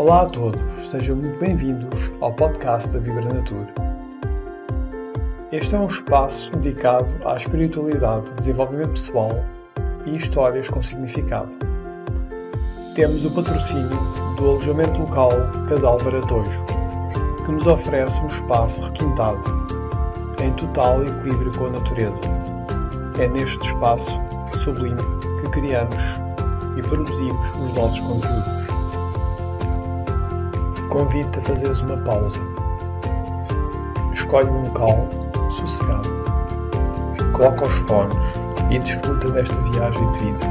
Olá a todos, sejam muito bem-vindos ao podcast da Vibra Natura. Este é um espaço dedicado à espiritualidade, desenvolvimento pessoal e histórias com significado. Temos o patrocínio do alojamento local Casal Varatojo, que nos oferece um espaço requintado, em total equilíbrio com a natureza. É neste espaço sublime que criamos e produzimos os nossos conteúdos. Convido-te a fazeres uma pausa. Escolhe um local sossegado. Coloca os fones e desfruta desta viagem de vida.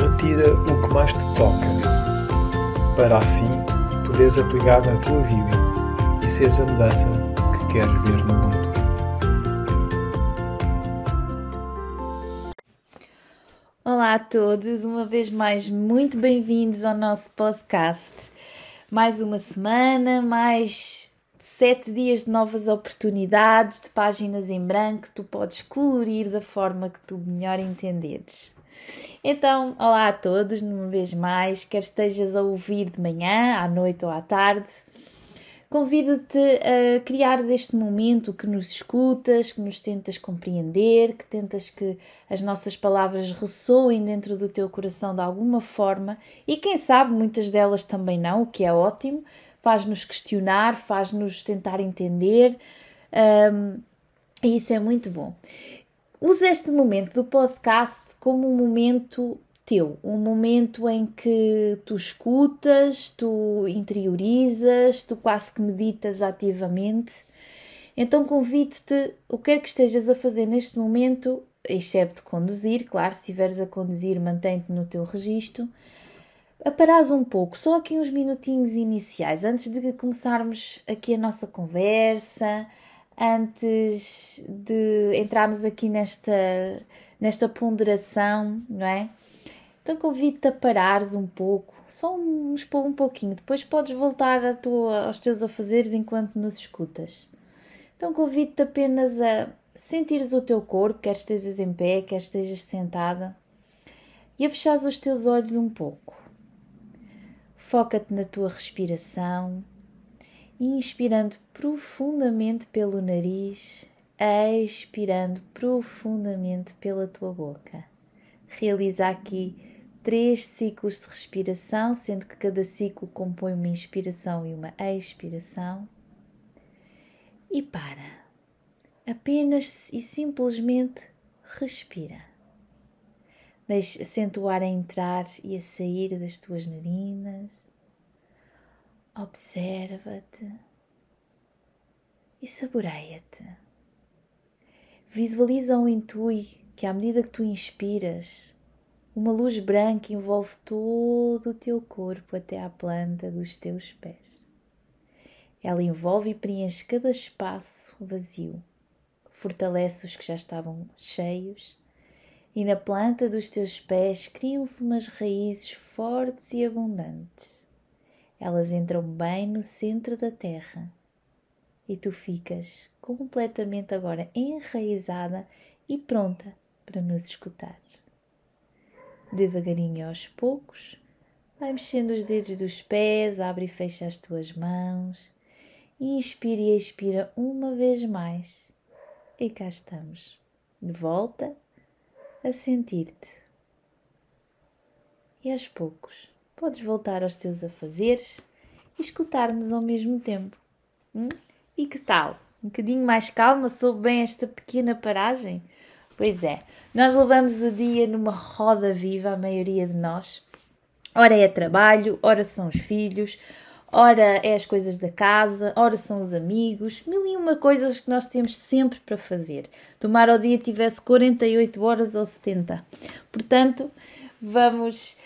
Retira o que mais te toca, para assim poderes aplicar na tua vida e seres a mudança que queres ver no mundo. Todos, uma vez mais muito bem-vindos ao nosso podcast. Mais uma semana, mais sete dias de novas oportunidades, de páginas em branco, tu podes colorir da forma que tu melhor entenderes. Então, olá a todos, uma vez mais, quer estejas a ouvir de manhã, à noite ou à tarde, Convido-te a criar este momento que nos escutas, que nos tentas compreender, que tentas que as nossas palavras ressoem dentro do teu coração de alguma forma e quem sabe muitas delas também não, o que é ótimo, faz-nos questionar, faz-nos tentar entender um, e isso é muito bom. Use este momento do podcast como um momento teu, um momento em que tu escutas, tu interiorizas, tu quase que meditas ativamente. Então convido-te, o que é que estejas a fazer neste momento, excepto conduzir, claro, se estiveres a conduzir, mantém-te no teu registro, a parares um pouco, só aqui uns minutinhos iniciais, antes de começarmos aqui a nossa conversa, antes de entrarmos aqui nesta, nesta ponderação, não é? Então convido-te a parares um pouco, só um, um pouquinho, depois podes voltar tua, aos teus afazeres enquanto nos escutas. Então convido-te apenas a sentires o teu corpo, quer estejas em pé, quer estejas sentada, e a fechares os teus olhos um pouco. Foca-te na tua respiração, inspirando profundamente pelo nariz, expirando profundamente pela tua boca. Realiza aqui três ciclos de respiração, sendo que cada ciclo compõe uma inspiração e uma expiração. E para. Apenas e simplesmente respira. Deixe, sente o ar a entrar e a sair das tuas narinas. Observa-te e saboreia-te. Visualiza ou intui que à medida que tu inspiras, uma luz branca envolve todo o teu corpo até à planta dos teus pés. Ela envolve e preenche cada espaço vazio, fortalece os que já estavam cheios, e na planta dos teus pés criam-se umas raízes fortes e abundantes. Elas entram bem no centro da terra e tu ficas completamente agora enraizada e pronta para nos escutar devagarinho aos poucos. Vai mexendo os dedos dos pés, abre e fecha as tuas mãos. Inspira e expira uma vez mais. E cá estamos, de volta a sentir-te. E aos poucos podes voltar aos teus afazeres e escutar-nos ao mesmo tempo. Hum? E que tal? Um bocadinho mais calma, soube bem esta pequena paragem? Pois é, nós levamos o dia numa roda viva, a maioria de nós. Ora é trabalho, ora são os filhos, ora é as coisas da casa, ora são os amigos, mil e uma coisas que nós temos sempre para fazer. Tomar ao dia tivesse 48 horas ou 70. Portanto, vamos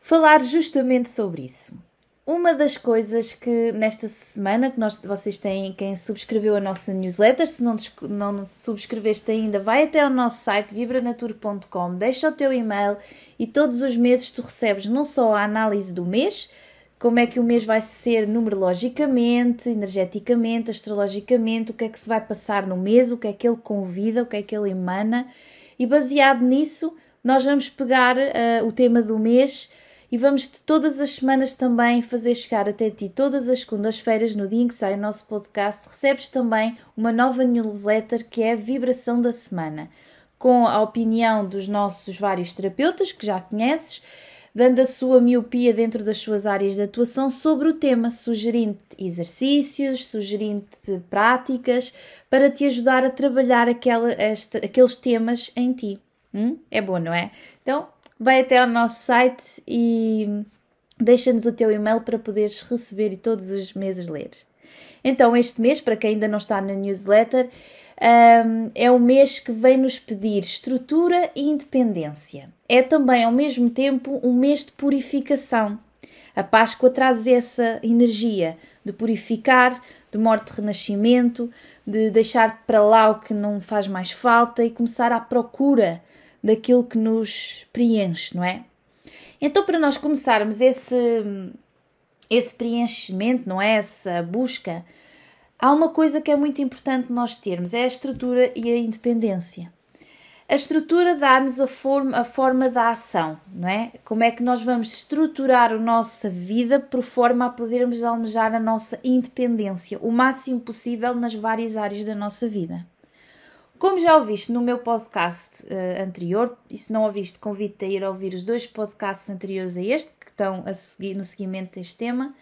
falar justamente sobre isso. Uma das coisas que nesta semana que nós, vocês têm, quem subscreveu a nossa newsletter, se não, não subscreveste ainda, vai até ao nosso site vibranatur.com, deixa o teu e-mail e todos os meses tu recebes não só a análise do mês, como é que o mês vai ser numerologicamente, energeticamente, astrologicamente, o que é que se vai passar no mês, o que é que ele convida, o que é que ele emana, e baseado nisso, nós vamos pegar uh, o tema do mês e vamos de todas as semanas também fazer chegar até ti todas as segundas-feiras, no dia em que sai o nosso podcast, recebes também uma nova newsletter que é a Vibração da Semana, com a opinião dos nossos vários terapeutas que já conheces dando a sua miopia dentro das suas áreas de atuação sobre o tema, sugerindo exercícios, sugerindo práticas para te ajudar a trabalhar aquela, esta, aqueles temas em ti. Hum? É bom, não é? Então, vai até ao nosso site e deixa-nos o teu e-mail para poderes receber e todos os meses ler. Então, este mês, para quem ainda não está na newsletter, um, é o mês que vem nos pedir estrutura e independência. É também, ao mesmo tempo, um mês de purificação. A Páscoa traz essa energia de purificar, de morte de renascimento, de deixar para lá o que não faz mais falta e começar à procura daquilo que nos preenche, não é? Então, para nós começarmos esse, esse preenchimento, não é? Essa busca, Há uma coisa que é muito importante nós termos, é a estrutura e a independência. A estrutura dá-nos a forma, a forma da ação, não é? Como é que nós vamos estruturar a nossa vida por forma a podermos almejar a nossa independência, o máximo possível nas várias áreas da nossa vida. Como já ouviste no meu podcast uh, anterior, e se não ouviste, convido-te a ir ouvir os dois podcasts anteriores a este, que estão seguir, no seguimento deste tema,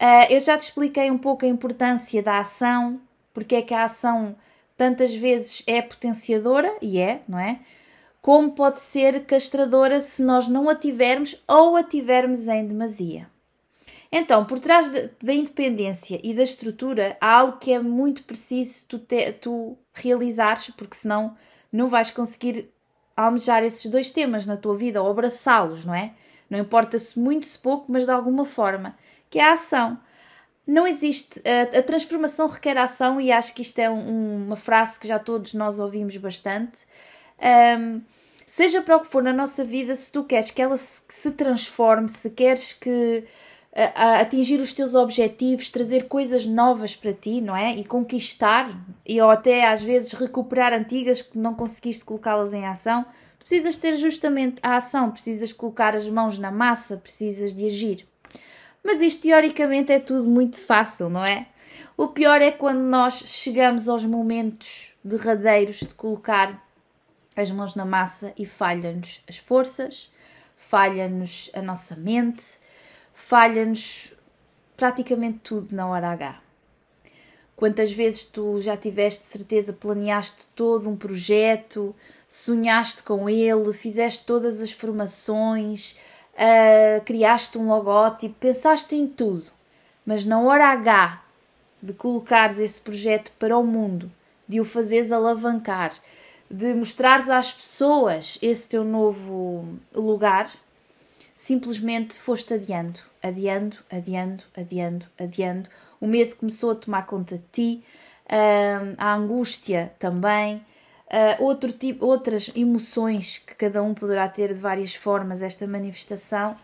Uh, eu já te expliquei um pouco a importância da ação, porque é que a ação tantas vezes é potenciadora, e é, não é? Como pode ser castradora se nós não a tivermos ou a tivermos em demasia. Então, por trás de, da independência e da estrutura, há algo que é muito preciso tu, te, tu realizares, porque senão não vais conseguir almejar esses dois temas na tua vida ou abraçá-los, não é? Não importa se muito, se pouco, mas de alguma forma que é a ação. Não existe. A, a transformação requer ação, e acho que isto é um, uma frase que já todos nós ouvimos bastante. Um, seja para o que for na nossa vida, se tu queres que ela se, que se transforme, se queres que a, atingir os teus objetivos, trazer coisas novas para ti, não é? E conquistar, e ou até às vezes recuperar antigas que não conseguiste colocá-las em ação, tu precisas ter justamente a ação, precisas colocar as mãos na massa, precisas de agir. Mas isto teoricamente é tudo muito fácil, não é? O pior é quando nós chegamos aos momentos derradeiros de colocar as mãos na massa e falha-nos as forças, falha-nos a nossa mente, falha-nos praticamente tudo na hora H. Quantas vezes tu já tiveste certeza, planeaste todo um projeto, sonhaste com ele, fizeste todas as formações, uh, criaste um logótipo, pensaste em tudo, mas na hora H de colocares esse projeto para o mundo, de o fazeres alavancar, de mostrares às pessoas esse teu novo lugar, simplesmente foste adiando, adiando, adiando, adiando, adiando. O medo começou a tomar conta de ti, a angústia também, uh, outro tipo, outras emoções que cada um poderá ter de várias formas, esta manifestação,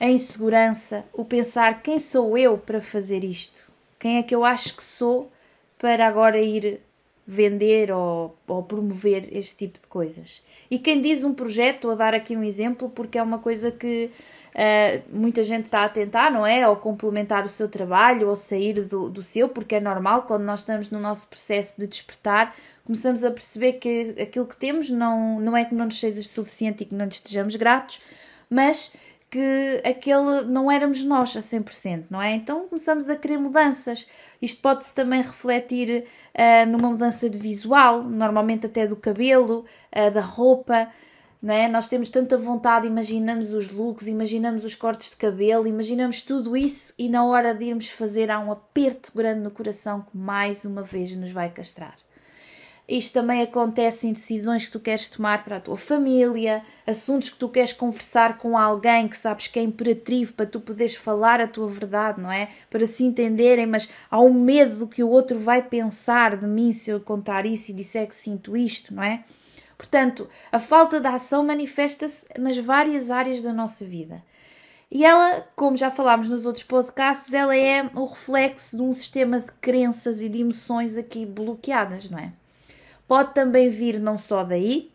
a insegurança, o pensar quem sou eu para fazer isto? Quem é que eu acho que sou para agora ir vender ou, ou, promover este tipo de coisas. E quem diz um projeto, a dar aqui um exemplo, porque é uma coisa que uh, muita gente está a tentar, não é? Ou complementar o seu trabalho, ou sair do, do seu, porque é normal, quando nós estamos no nosso processo de despertar, começamos a perceber que aquilo que temos não, não é que não nos seja suficiente e que não nos estejamos gratos, mas que aquele não éramos nós a 100%, não é? Então começamos a querer mudanças. Isto pode-se também refletir uh, numa mudança de visual, normalmente até do cabelo, uh, da roupa, não é? Nós temos tanta vontade, imaginamos os looks, imaginamos os cortes de cabelo, imaginamos tudo isso e na hora de irmos fazer há um aperto grande no coração que mais uma vez nos vai castrar. Isto também acontece em decisões que tu queres tomar para a tua família, assuntos que tu queres conversar com alguém que sabes que é imperativo para tu poderes falar a tua verdade, não é? Para se entenderem, mas há um medo do que o outro vai pensar de mim se eu contar isso e disser que sinto isto, não é? Portanto, a falta de ação manifesta-se nas várias áreas da nossa vida. E ela, como já falámos nos outros podcasts, ela é o reflexo de um sistema de crenças e de emoções aqui bloqueadas, não é? Pode também vir não só daí,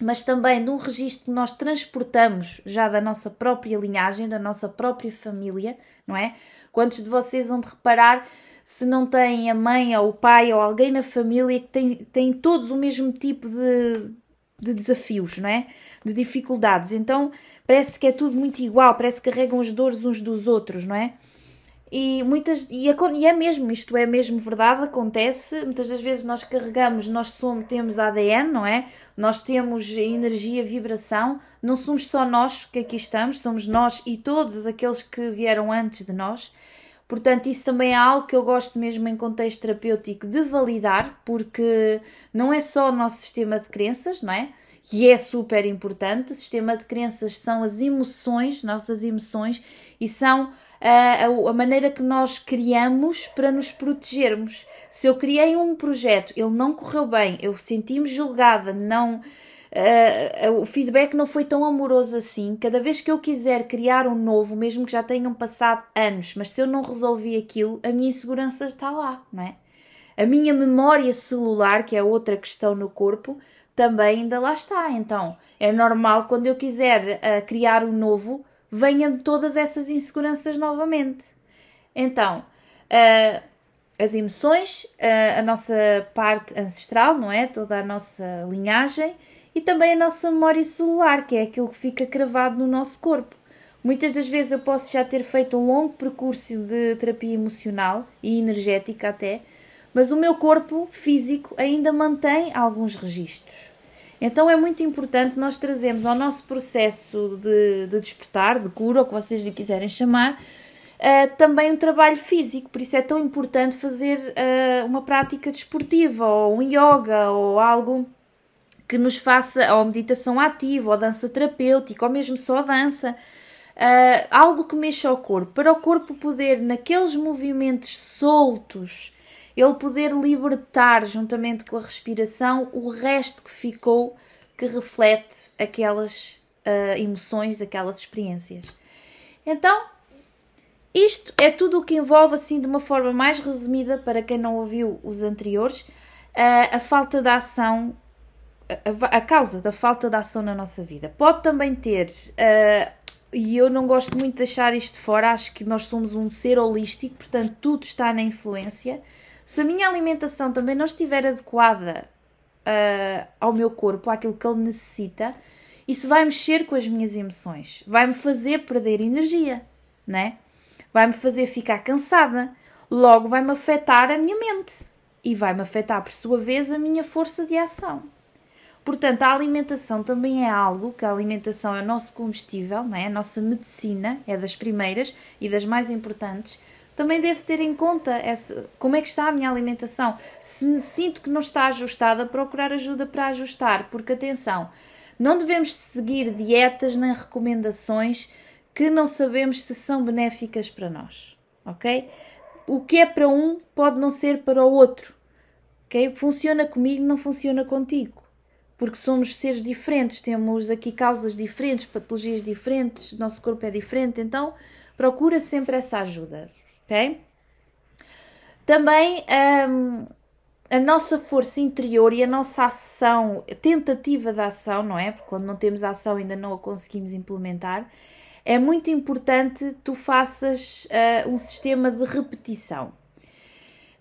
mas também de um registro que nós transportamos já da nossa própria linhagem, da nossa própria família, não é? Quantos de vocês vão de reparar se não têm a mãe ou o pai ou alguém na família que tem, tem todos o mesmo tipo de, de desafios, não é? De dificuldades. Então parece que é tudo muito igual, parece que carregam as dores uns dos outros, não é? E, muitas, e, e é mesmo, isto é mesmo verdade, acontece. Muitas das vezes nós carregamos, nós somos, temos ADN, não é? Nós temos energia, vibração. Não somos só nós que aqui estamos, somos nós e todos aqueles que vieram antes de nós. Portanto, isso também é algo que eu gosto mesmo em contexto terapêutico de validar, porque não é só o nosso sistema de crenças, não é? Que é super importante. O sistema de crenças são as emoções, nossas emoções, e são a, a, maneira que nós criamos para nos protegermos. Se eu criei um projeto, ele não correu bem, eu senti-me julgada, não. Uh, o feedback não foi tão amoroso assim. Cada vez que eu quiser criar um novo, mesmo que já tenham passado anos, mas se eu não resolvi aquilo, a minha insegurança está lá, não é? A minha memória celular, que é outra questão no corpo, também ainda lá está. Então, é normal quando eu quiser uh, criar um novo, venham todas essas inseguranças novamente. Então, uh, as emoções, uh, a nossa parte ancestral, não é? Toda a nossa linhagem e também a nossa memória celular, que é aquilo que fica cravado no nosso corpo. Muitas das vezes eu posso já ter feito um longo percurso de terapia emocional e energética até, mas o meu corpo físico ainda mantém alguns registros. Então é muito importante nós trazermos ao nosso processo de, de despertar, de cura, ou que vocês lhe quiserem chamar, uh, também um trabalho físico. Por isso é tão importante fazer uh, uma prática desportiva, ou um yoga, ou algo que nos faça, ou meditação ativa, ou dança terapêutica, ou mesmo só dança. Uh, algo que mexa ao corpo, para o corpo poder, naqueles movimentos soltos, ele poder libertar, juntamente com a respiração, o resto que ficou que reflete aquelas uh, emoções, aquelas experiências. Então, isto é tudo o que envolve, assim, de uma forma mais resumida, para quem não ouviu os anteriores, uh, a falta de ação, a, causa da falta de ação na nossa vida. Pode também ter, uh, e eu não gosto muito de deixar isto fora, acho que nós somos um ser holístico, portanto, tudo está na influência. Se a minha alimentação também não estiver adequada uh, ao meu corpo, àquilo que ele necessita, isso vai mexer com as minhas emoções, vai-me fazer perder energia, né? Vai-me fazer ficar cansada, logo vai-me afetar a minha mente e vai-me afetar, por sua vez, a minha força de ação. Portanto, a alimentação também é algo que a alimentação é o nosso combustível, não é? a nossa medicina, é das primeiras e das mais importantes, também devo ter em conta essa, como é que está a minha alimentação. Se sinto que não está ajustada, procurar ajuda para ajustar, porque atenção, não devemos seguir dietas nem recomendações que não sabemos se são benéficas para nós, ok? O que é para um pode não ser para o outro, ok? O que funciona comigo não funciona contigo, porque somos seres diferentes, temos aqui causas diferentes, patologias diferentes, nosso corpo é diferente, então procura sempre essa ajuda ok? Também um, a nossa força interior e a nossa ação, tentativa de ação, não é? Porque quando não temos ação ainda não a conseguimos implementar. É muito importante tu faças uh, um sistema de repetição.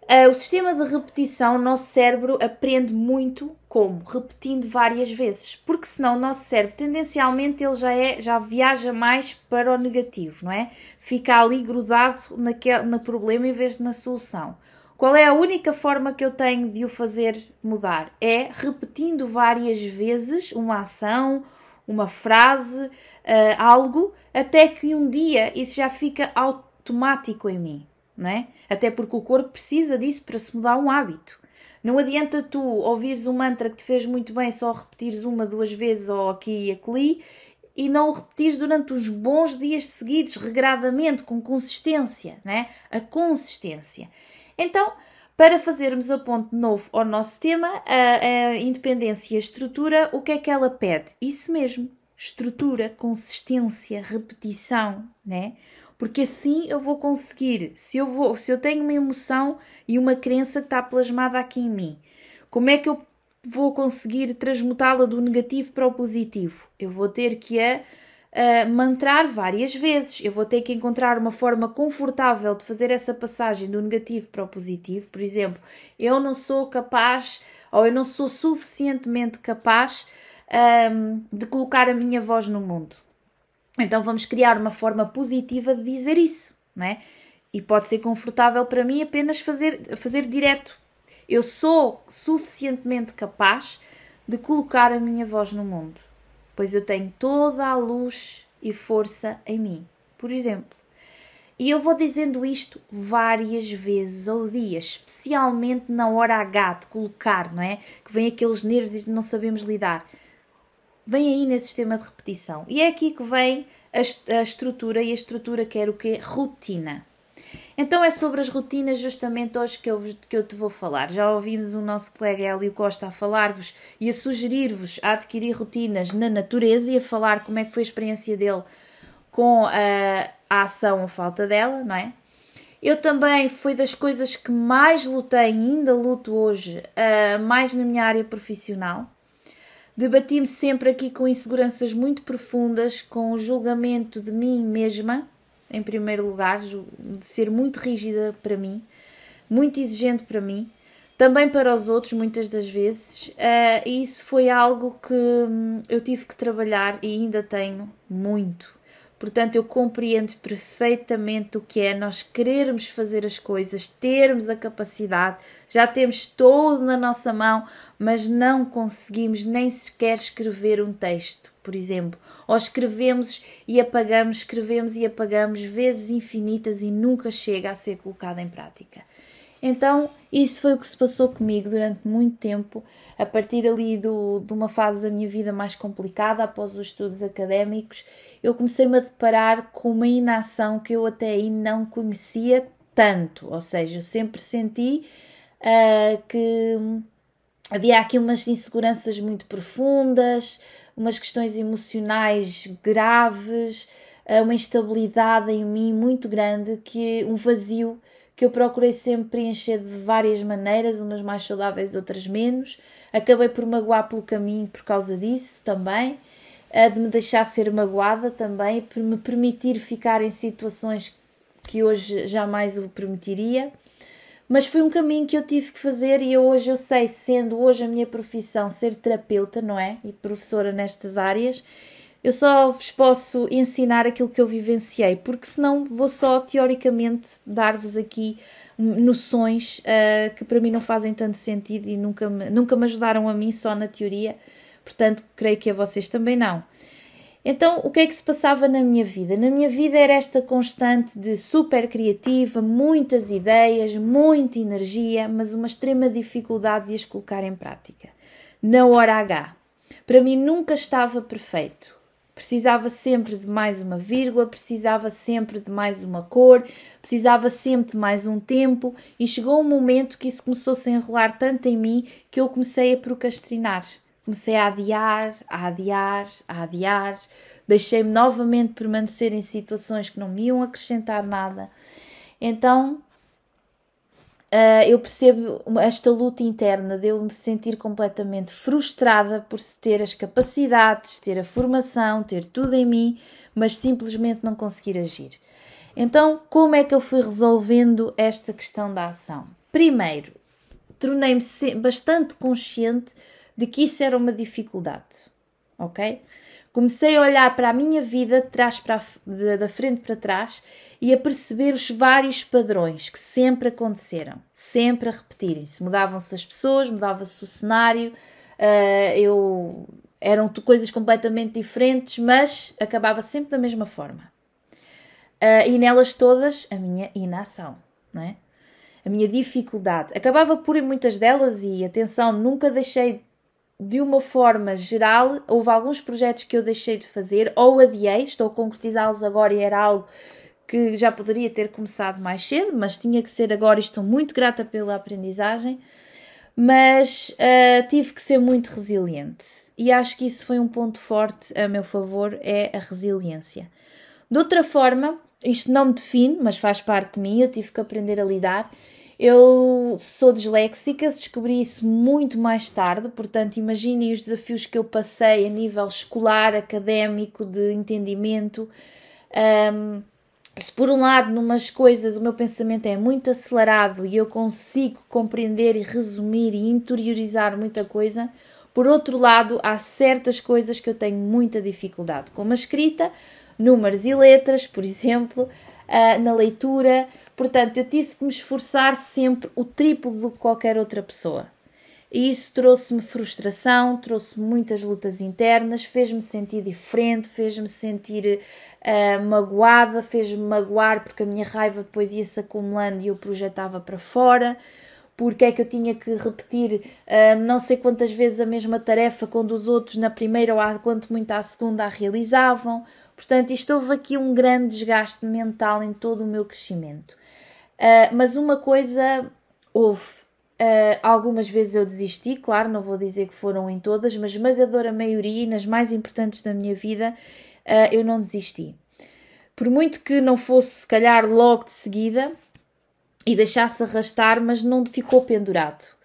Uh, o sistema de repetição, o nosso cérebro aprende muito como? Repetindo várias vezes, porque senão o nosso cérebro tendencialmente ele já, é, já viaja mais para o negativo, não é? Fica ali grudado naquele, no problema em vez de na solução. Qual é a única forma que eu tenho de o fazer mudar? É repetindo várias vezes uma ação, uma frase, uh, algo, até que um dia isso já fica automático em mim não é? Até porque o corpo precisa disso para se mudar um hábito. Não adianta tu ouvires um mantra que te fez muito bem só repetires uma, duas vezes ou aqui e ali e não o repetires durante uns bons dias seguidos, regradamente, com consistência, né? A consistência. Então, para fazermos a ponto de novo ao nosso tema, a, a independência e a estrutura, o que é que ela pede? Isso mesmo, estrutura, consistência, repetição, né? Porque assim eu vou conseguir, se eu vou, se eu tenho uma emoção e uma crença que está plasmada aqui em mim, como é que eu vou conseguir transmutá-la do negativo para o positivo? Eu vou ter que a uh, mantrar várias vezes. Eu vou ter que encontrar uma forma confortável de fazer essa passagem do negativo para o positivo. Por exemplo, eu não sou capaz ou eu não sou suficientemente capaz um, de colocar a minha voz no mundo. Então vamos criar uma forma positiva de dizer isso, não é? E pode ser confortável para mim apenas fazer, fazer direto. Eu sou suficientemente capaz de colocar a minha voz no mundo pois eu tenho toda a luz e força em mim. Por exemplo, e eu vou dizendo isto várias vezes ao dia, especialmente na hora H de colocar, não é? Que vem aqueles nervos e não sabemos lidar. Vem aí nesse sistema de repetição. E é aqui que vem a, a estrutura, e a estrutura quer o quê? Rotina. Então é sobre as rotinas justamente hoje que eu, que eu te vou falar. Já ouvimos o nosso colega Hélio Costa a falar-vos e a sugerir-vos a adquirir rotinas na natureza e a falar como é que foi a experiência dele com a, a ação ou falta dela, não é? Eu também foi das coisas que mais lutei ainda luto hoje, uh, mais na minha área profissional. Debati-me sempre aqui com inseguranças muito profundas, com o julgamento de mim mesma em primeiro lugar, de ser muito rígida para mim, muito exigente para mim, também para os outros, muitas das vezes, uh, e isso foi algo que hum, eu tive que trabalhar e ainda tenho muito. Portanto, eu compreendo perfeitamente o que é nós querermos fazer as coisas, termos a capacidade, já temos todo na nossa mão, mas não conseguimos nem sequer escrever um texto, por exemplo. Ou escrevemos e apagamos, escrevemos e apagamos vezes infinitas e nunca chega a ser colocado em prática. Então, isso foi o que se passou comigo durante muito tempo, a partir ali do, de uma fase da minha vida mais complicada, após os estudos académicos, eu comecei-me a deparar com uma inação que eu até aí não conhecia tanto, ou seja, eu sempre senti uh, que havia aqui umas inseguranças muito profundas, umas questões emocionais graves, uh, uma instabilidade em mim muito grande, que um vazio que eu procurei sempre preencher de várias maneiras, umas mais saudáveis, outras menos. Acabei por magoar pelo caminho por causa disso também, de me deixar ser magoada também, por me permitir ficar em situações que hoje jamais o permitiria. Mas foi um caminho que eu tive que fazer e hoje eu sei, sendo hoje a minha profissão ser terapeuta, não é? E professora nestas áreas, eu só vos posso ensinar aquilo que eu vivenciei, porque senão vou só teoricamente dar-vos aqui noções uh, que para mim não fazem tanto sentido e nunca me, nunca me ajudaram a mim só na teoria, portanto, creio que a vocês também não. Então, o que é que se passava na minha vida? Na minha vida era esta constante de super criativa, muitas ideias, muita energia, mas uma extrema dificuldade de as colocar em prática. Na hora H. Para mim nunca estava perfeito. Precisava sempre de mais uma vírgula, precisava sempre de mais uma cor, precisava sempre de mais um tempo, e chegou um momento que isso começou -se a enrolar tanto em mim que eu comecei a procrastinar. Comecei a adiar, a adiar, a adiar, deixei-me novamente permanecer em situações que não me iam acrescentar nada. Então Uh, eu percebo esta luta interna de eu me sentir completamente frustrada por ter as capacidades, ter a formação, ter tudo em mim, mas simplesmente não conseguir agir. Então, como é que eu fui resolvendo esta questão da ação? Primeiro, tornei-me bastante consciente de que isso era uma dificuldade, ok? Comecei a olhar para a minha vida de trás para de, da frente para trás e a perceber os vários padrões que sempre aconteceram, sempre a repetirem-se. Mudavam-se as pessoas, mudava-se o cenário, uh, eu eram coisas completamente diferentes, mas acabava sempre da mesma forma. Uh, e nelas todas a minha inação, não é? A minha dificuldade. Acabava por em muitas delas, e atenção, nunca deixei de uma forma geral, houve alguns projetos que eu deixei de fazer ou adiei, estou a concretizá-los agora e era algo que já poderia ter começado mais cedo, mas tinha que ser agora e estou muito grata pela aprendizagem. Mas uh, tive que ser muito resiliente e acho que isso foi um ponto forte a meu favor, é a resiliência. De outra forma, isto não me define, mas faz parte de mim, eu tive que aprender a lidar Eu sou disléxica, descobri isso muito mais tarde, portanto, imaginem os desafios que eu passei a nível escolar, académico, de entendimento. Um, se por um lado, numas coisas, o meu pensamento é muito acelerado e eu consigo compreender e resumir e interiorizar muita coisa, por outro lado, há certas coisas que eu tenho muita dificuldade, como a escrita, números e letras, por exemplo, uh, na leitura. Portanto, eu tive que me esforçar sempre o triplo do que qualquer outra pessoa. E isso trouxe-me frustração, trouxe muitas lutas internas, fez-me sentir diferente, fez-me sentir uh, magoada, fez-me magoar porque a minha raiva depois ia-se acumulando e eu projetava para fora. Porque é que eu tinha que repetir uh, não sei quantas vezes a mesma tarefa quando os outros na primeira ou quanto muito à segunda a realizavam? Portanto, isto houve aqui um grande desgaste mental em todo o meu crescimento. Uh, mas uma coisa houve. Uh, algumas vezes eu desisti, claro, não vou dizer que foram em todas, mas esmagadora maioria e nas mais importantes da minha vida uh, eu não desisti. Por muito que não fosse, se calhar, logo de seguida e deixasse arrastar, mas não ficou pendurado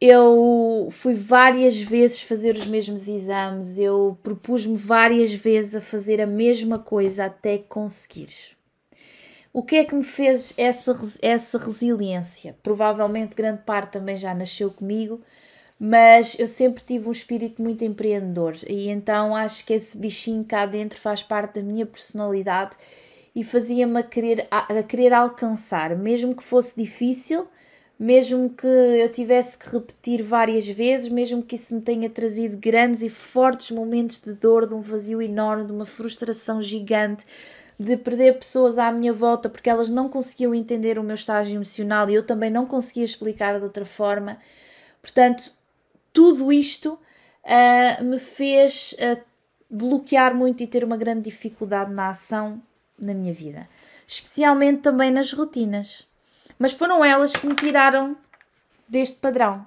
eu fui várias vezes fazer os mesmos exames, eu propus-me várias vezes a fazer a mesma coisa até conseguir. O que é que me fez essa, essa resiliência? Provavelmente grande parte também já nasceu comigo, mas eu sempre tive um espírito muito empreendedor e então acho que esse bichinho cá dentro faz parte da minha personalidade e fazia-me a querer, a, a querer alcançar, mesmo que fosse difícil mesmo que eu tivesse que repetir várias vezes, mesmo que isso me tenha trazido grandes e fortes momentos de dor, de um vazio enorme, de uma frustração gigante, de perder pessoas à minha volta porque elas não conseguiam entender o meu estágio emocional e eu também não conseguia explicar de outra forma. Portanto, tudo isto uh, me fez uh, bloquear muito e ter uma grande dificuldade na ação na minha vida, especialmente também nas rotinas mas foram elas que me tiraram deste padrão.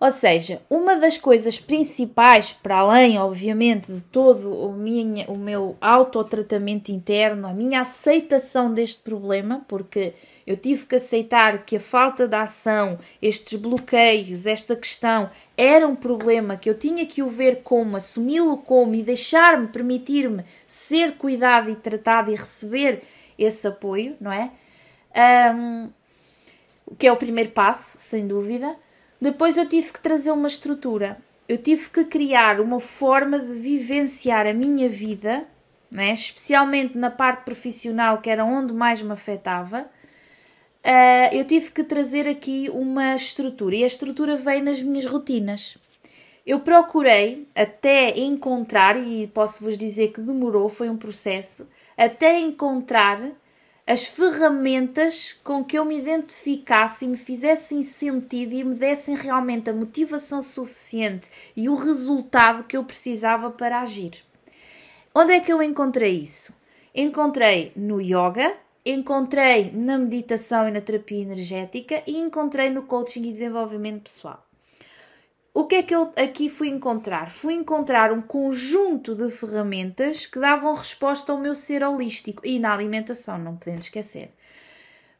Ou seja, uma das coisas principais, para além, obviamente, de todo o, minha, o meu autotratamento interno, a minha aceitação deste problema, porque eu tive que aceitar que a falta de ação, estes bloqueios, esta questão, era um problema que eu tinha que o ver como, assumi-lo como e deixar-me, permitir-me ser cuidado e tratado e receber esse apoio, não é? um, que é o primeiro passo, sem dúvida. Depois eu tive que trazer uma estrutura, eu tive que criar uma forma de vivenciar a minha vida, né? especialmente na parte profissional, que era onde mais me afetava. Uh, eu tive que trazer aqui uma estrutura e a estrutura veio nas minhas rotinas. Eu procurei até encontrar, e posso vos dizer que demorou, foi um processo, até encontrar as ferramentas com que eu me identificasse e me fizessem sentido e me dessem realmente a motivação suficiente e o resultado que eu precisava para agir. Onde é que eu encontrei isso? Encontrei no yoga, encontrei na meditação e na terapia energética e encontrei no coaching e desenvolvimento pessoal o que é que eu aqui fui encontrar? Fui encontrar um conjunto de ferramentas que davam resposta ao meu ser holístico e na alimentação, não podemos esquecer.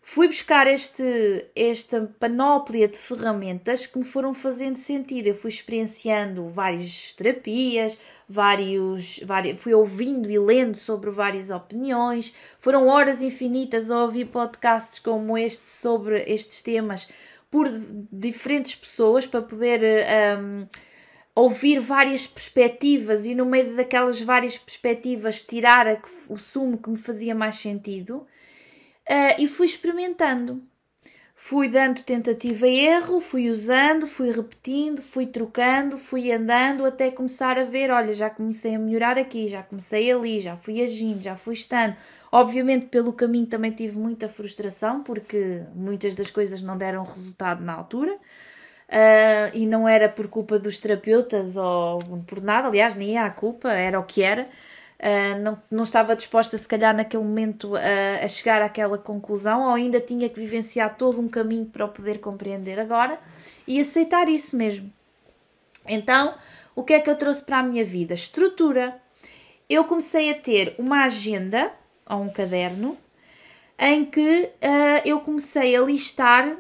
Fui buscar este, esta panóplia de ferramentas que me foram fazendo sentido. Eu fui experienciando várias terapias, vários, vários, fui ouvindo e lendo sobre várias opiniões. Foram horas infinitas a ouvir podcasts como este sobre estes temas por diferentes pessoas para poder um, ouvir várias perspectivas e no meio daquelas várias perspectivas tirar o sumo que me fazia mais sentido uh, e fui experimentando. Fui dando tentativa e erro, fui usando, fui repetindo, fui trocando, fui andando até começar a ver: olha, já comecei a melhorar aqui, já comecei ali, já fui agindo, já fui estando. Obviamente, pelo caminho também tive muita frustração, porque muitas das coisas não deram resultado na altura. Uh, e não era por culpa dos terapeutas ou por nada, aliás, nem a culpa, era o que era uh, não, não estava disposta, se calhar, naquele momento uh, a chegar àquela conclusão, ou ainda tinha que vivenciar todo um caminho para o poder compreender agora e aceitar isso mesmo. Então, o que é que eu trouxe para a minha vida? Estrutura. Eu comecei a ter uma agenda ou um caderno em que uh, eu comecei a listar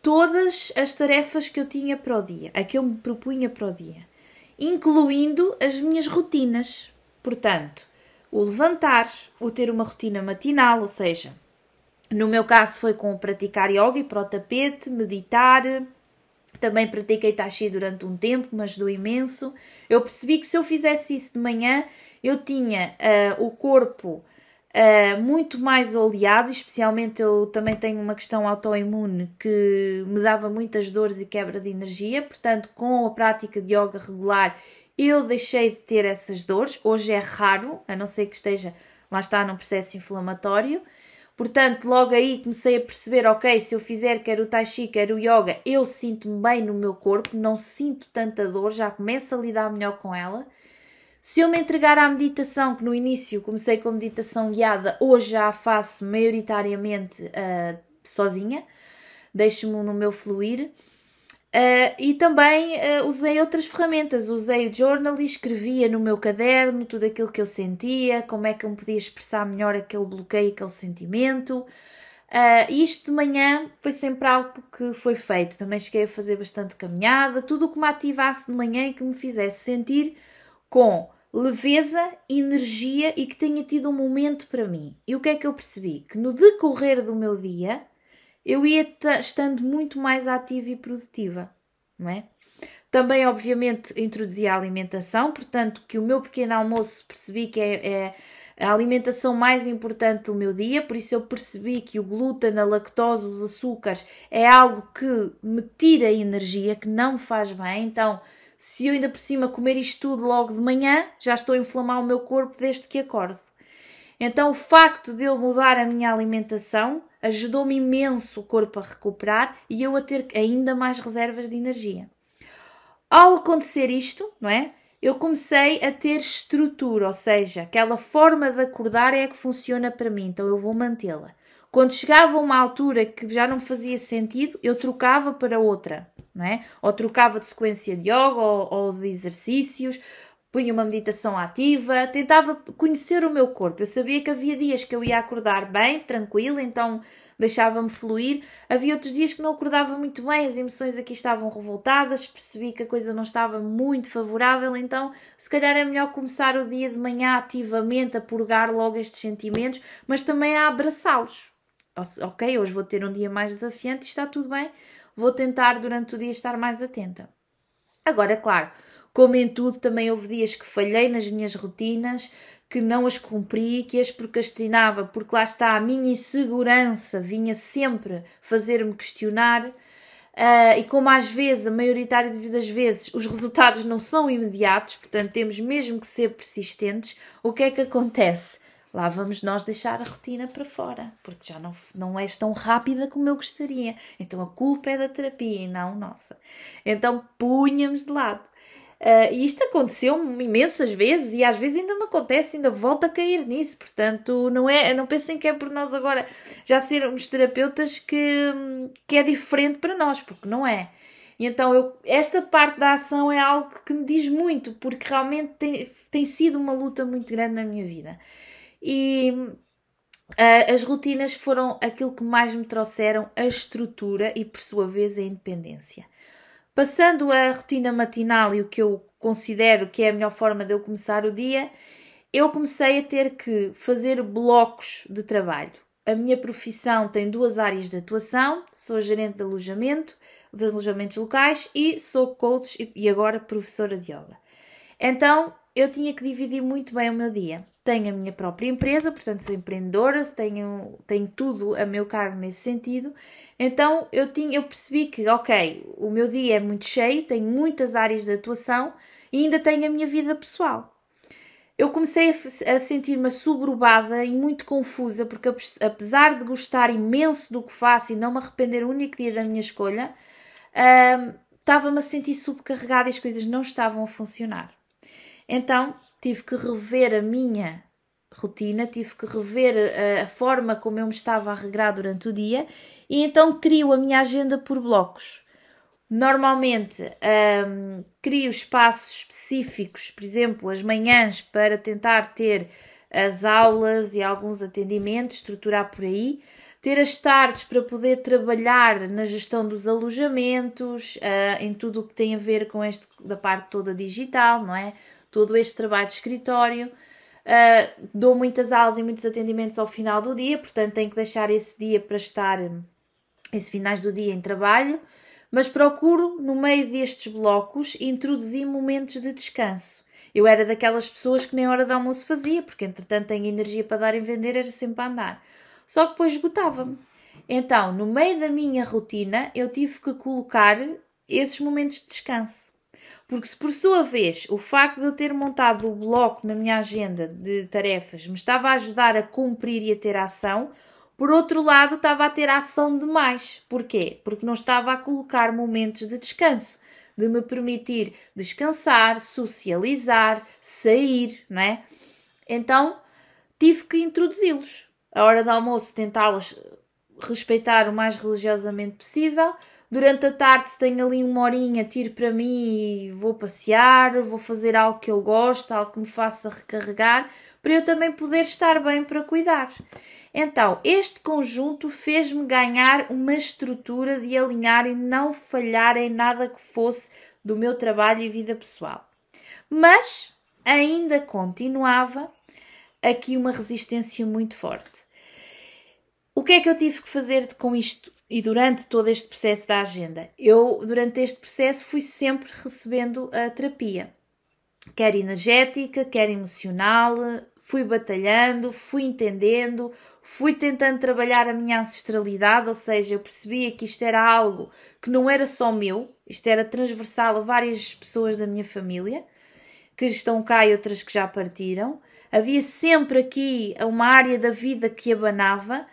todas as tarefas que eu tinha para o dia, a que eu me propunha para o dia, incluindo as minhas rotinas. Portanto, o levantar, o ter uma rotina matinal, ou seja, no meu caso foi com praticar yoga e para o tapete, meditar, também pratiquei tai chi durante um tempo, mas ajudou imenso. Eu percebi que se eu fizesse isso de manhã, eu tinha uh, o corpo uh, muito mais oleado, especialmente eu também tenho uma questão autoimune que me dava muitas dores e quebra de energia, portanto, com a prática de yoga regular, eu deixei de ter essas dores. Hoje é raro, a não ser que esteja, lá está, num processo inflamatório. Portanto, logo aí comecei a perceber, ok, se eu fizer quer o tai chi, quer o yoga, eu sinto-me bem no meu corpo, não sinto tanta dor, já começo a lidar melhor com ela. Se eu me entregar à meditação, que no início comecei com meditação guiada, hoje já a faço maioritariamente uh, sozinha, deixo-me no meu fluir. Uh, e também uh, usei outras ferramentas, usei o journal e escrevia no meu caderno tudo aquilo que eu sentia, como é que eu me podia expressar melhor aquele bloqueio, aquele sentimento. Uh, isto de manhã foi sempre algo que foi feito. Também cheguei a fazer bastante caminhada, tudo o que me ativasse de manhã e que me fizesse sentir com leveza, energia e que tenha tido um momento para mim. E o que é que eu percebi? Que no decorrer do meu dia eu ia estando muito mais ativa e produtiva, não é? Também, obviamente, introduzi a alimentação, portanto, que o meu pequeno almoço percebi que é, é a alimentação mais importante do meu dia, por isso eu percebi que o glúten, a lactose, os açúcares é algo que me tira energia, que não me faz bem. Então, se eu ainda por cima comer isto tudo logo de manhã, já estou a inflamar o meu corpo desde que acordo. Então, o facto de eu mudar a minha alimentação ajudou-me imenso o corpo a recuperar e eu a ter ainda mais reservas de energia. Ao acontecer isto, não é? Eu comecei a ter estrutura, ou seja, aquela forma de acordar é a que funciona para mim, então eu vou mantê-la. Quando chegava a uma altura que já não fazia sentido, eu trocava para outra, não é? Ou trocava de sequência de yoga ou, ou de exercícios, punha uma meditação ativa, tentava conhecer o meu corpo. Eu sabia que havia dias que eu ia acordar bem, tranquila, então deixava-me fluir. Havia outros dias que não acordava muito bem, as emoções aqui estavam revoltadas, percebi que a coisa não estava muito favorável, então se calhar é melhor começar o dia de manhã ativamente a purgar logo estes sentimentos, mas também a abraçá-los. Ok, hoje vou ter um dia mais desafiante e está tudo bem, vou tentar durante o dia estar mais atenta. Agora, claro, como em tudo, também houve dias que falhei nas minhas rotinas, que não as cumpri, que as procrastinava, porque lá está a minha insegurança, vinha sempre fazer-me questionar. Uh, e como às vezes, a maioritária das vezes, os resultados não são imediatos, portanto temos mesmo que ser persistentes, o que é que acontece? Lá vamos nós deixar a rotina para fora, porque já não, não és tão rápida como eu gostaria. Então a culpa é da terapia e não nossa. Então punhamos de lado. Uh, e isto aconteceu imensas vezes e às vezes ainda me acontece, ainda volto a cair nisso. Portanto, não é, não pensem que é por nós agora já sermos terapeutas que, que é diferente para nós, porque não é. E então eu, esta parte da ação é algo que me diz muito, porque realmente tem, tem sido uma luta muito grande na minha vida. E uh, as rotinas foram aquilo que mais me trouxeram a estrutura e, por sua vez, a independência. Passando a rotina matinal e o que eu considero que é a melhor forma de eu começar o dia, eu comecei a ter que fazer blocos de trabalho. A minha profissão tem duas áreas de atuação: sou gerente de alojamento, de alojamentos locais e sou coach e agora professora de yoga. Então eu tinha que dividir muito bem o meu dia tenho a minha própria empresa, portanto sou empreendedora, tenho, tenho tudo a meu cargo nesse sentido. Então eu, tinha, eu percebi que, ok, o meu dia é muito cheio, tenho muitas áreas de atuação e ainda tenho a minha vida pessoal. Eu comecei a, a sentir-me suburbada e muito confusa, porque apesar de gostar imenso do que faço e não me arrepender o único dia da minha escolha, estava-me a sentir subcarregada e as coisas não estavam a funcionar. Então tive que rever a minha rotina, tive que rever a, eh, a forma como eu me estava a regrar durante o dia e então crio a minha agenda por blocos. Normalmente um, crio espaços específicos, por exemplo, as manhãs, para tentar ter as aulas e alguns atendimentos, estruturar por aí, ter as tardes para poder trabalhar na gestão dos alojamentos, uh, em tudo o que tem a ver com este da parte toda digital, não é? Todo este trabalho de escritório. Uh, dou muitas aulas e muitos atendimentos ao final do dia, portanto tenho que deixar esse dia para estar, esse finais do dia em trabalho, mas procuro, no meio destes blocos, introduzir momentos de descanso. Eu era daquelas pessoas que nem hora de almoço fazia, porque entretanto tenho energia para dar em vender, era sempre a andar. Só que depois esgotava-me. Então, no meio da minha rotina, eu tive que colocar esses momentos de descanso. Porque se por sua vez o facto de eu ter montado o bloco na minha agenda de tarefas me estava a ajudar a cumprir e a ter ação, por outro lado estava a ter ação demais. Porquê? Porque não estava a colocar momentos de descanso de me permitir descansar, socializar, sair, não é? Então tive que introduzi-los. A hora do almoço tentá-los respeitar o mais religiosamente possível. Durante a tarde, se tenho ali uma horinha, tiro para mim e vou passear, vou fazer algo que eu gosto, algo que me faça recarregar, para eu também poder estar bem para cuidar. Então, este conjunto fez-me ganhar uma estrutura de alinhar e não falhar em nada que fosse do meu trabalho e vida pessoal. Mas ainda continuava aqui uma resistência muito forte. O que é que eu tive que fazer com isto e durante todo este processo da agenda? Eu, durante este processo, fui sempre recebendo a terapia, quer energética, quer emocional, fui batalhando, fui entendendo, fui tentando trabalhar a minha ancestralidade, ou seja, eu percebia que isto era algo que não era só meu, isto era transversal a várias pessoas da minha família, que estão cá e outras que já partiram. Havia sempre aqui uma área da vida que abanava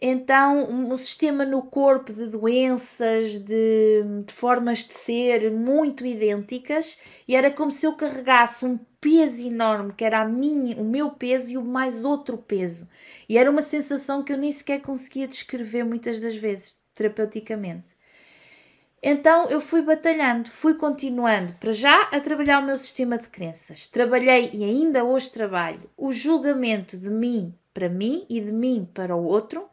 então, um sistema no corpo de doenças, de, de, formas de ser muito idênticas, e era como se eu carregasse um peso enorme, que era a minha, o meu peso e o mais outro peso. E era uma sensação que eu nem sequer conseguia descrever muitas das vezes, terapeuticamente. Então eu fui batalhando, fui continuando para já a trabalhar o meu sistema de crenças. Trabalhei e ainda hoje trabalho o julgamento de mim para mim e de mim para o outro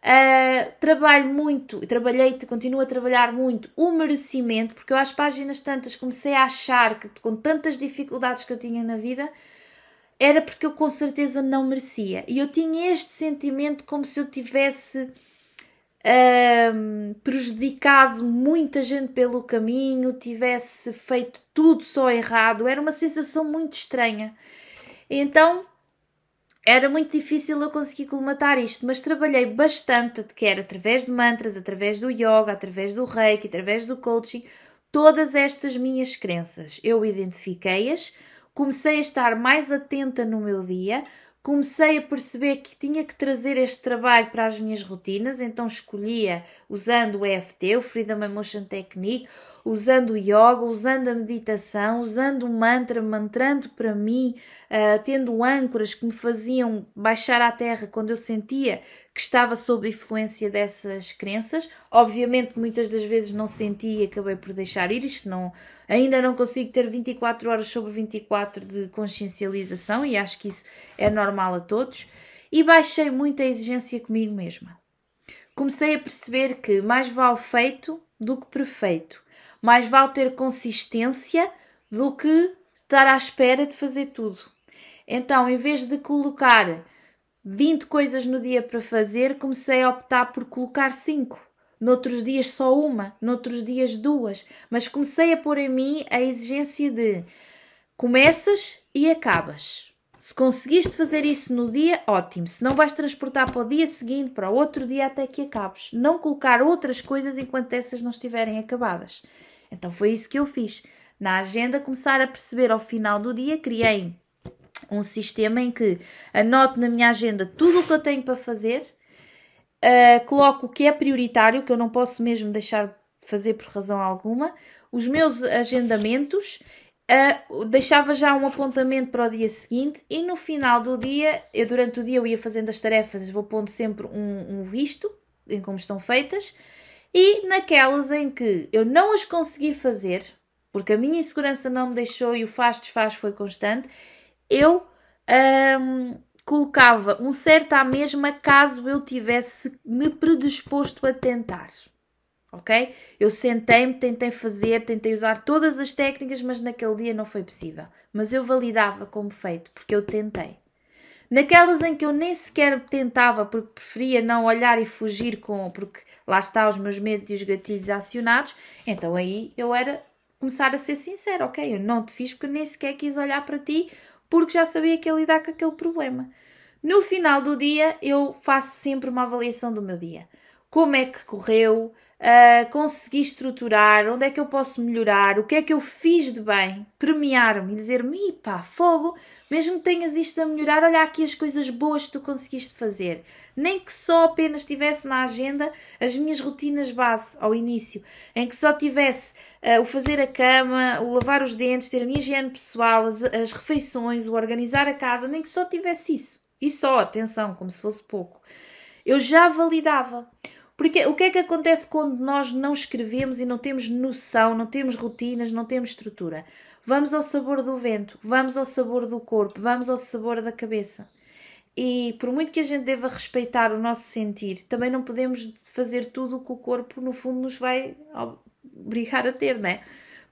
Uh, trabalho muito, trabalhei, continuo a trabalhar muito o merecimento, porque eu às páginas tantas comecei a achar que com tantas dificuldades que eu tinha na vida, era porque eu com certeza não merecia. E eu tinha este sentimento como se eu tivesse uh, prejudicado muita gente pelo caminho, tivesse feito tudo só errado. Era uma sensação muito estranha. Então era muito difícil eu conseguir colmatar isto, mas trabalhei bastante, quer através de mantras, através do yoga, através do reiki, através do coaching, todas estas minhas crenças. Eu identifiquei-as, comecei a estar mais atenta no meu dia, comecei a perceber que tinha que trazer este trabalho para as minhas rotinas, então escolhia usando o EFT, o Freedom Emotion Technique, usando o yoga, usando a meditação, usando o mantra, mantrando para mim, uh, tendo âncoras que me faziam baixar à terra quando eu sentia que estava sob influência dessas crenças. Obviamente, muitas das vezes não senti e acabei por deixar ir. Isto não, ainda não consigo ter 24 horas sobre 24 de consciencialização e acho que isso é normal a todos. E baixei muito a exigência comigo mesma. Comecei a perceber que mais vale feito do que perfeito mais vale ter consistência do que estar à espera de fazer tudo. Então, em vez de colocar 20 coisas no dia para fazer, comecei a optar por colocar 5. Noutros dias só uma, noutros dias duas, mas comecei a pôr em mim a exigência de começas e acabas. Se conseguiste fazer isso no dia, ótimo. Se não vais transportar para o dia seguinte, para o outro dia até que acabes. Não colocar outras coisas enquanto essas não estiverem acabadas. Então foi isso que eu fiz. Na agenda, começar a perceber ao final do dia, criei um sistema em que anoto na minha agenda tudo o que eu tenho para fazer, uh, coloco o que é prioritário, que eu não posso mesmo deixar de fazer por razão alguma, os meus agendamentos Uh, deixava já um apontamento para o dia seguinte e no final do dia, eu durante o dia eu ia fazendo as tarefas, vou pondo sempre um, um visto em como estão feitas e naquelas em que eu não as consegui fazer, porque a minha insegurança não me deixou e o faz-desfaz foi constante, eu um, colocava um certo à mesma caso eu tivesse me predisposto a tentar. Ok? Eu sentei-me, tentei fazer, tentei usar todas as técnicas, mas naquele dia não foi possível. Mas eu validava como feito, porque eu tentei. Naquelas em que eu nem sequer tentava, porque preferia não olhar e fugir com, porque lá está os meus medos e os gatilhos acionados, então aí eu era começar a ser sincero, ok, eu não te fiz porque nem sequer quis olhar para ti, porque já sabia que ia lidar com aquele problema. No final do dia, eu faço sempre uma avaliação do meu dia. Como é que correu? Uh, conseguir estruturar, onde é que eu posso melhorar, o que é que eu fiz de bem, premiar-me e dizer-me, pá, fogo, mesmo que tenhas isto a melhorar, olha aqui as coisas boas que tu conseguiste fazer. Nem que só apenas tivesse na agenda as minhas rotinas base ao início, em que só tivesse uh, o fazer a cama, o lavar os dentes, ter a minha higiene pessoal, as, as refeições, o organizar a casa, nem que só tivesse isso. E só, atenção, como se fosse pouco. Eu já validava. Porque o que é que acontece quando nós não escrevemos e não temos noção, não temos rotinas, não temos estrutura? Vamos ao sabor do vento, vamos ao sabor do corpo, vamos ao sabor da cabeça. E por muito que a gente deva respeitar o nosso sentir, também não podemos fazer tudo o que o corpo, no fundo, nos vai obrigar a ter, não é?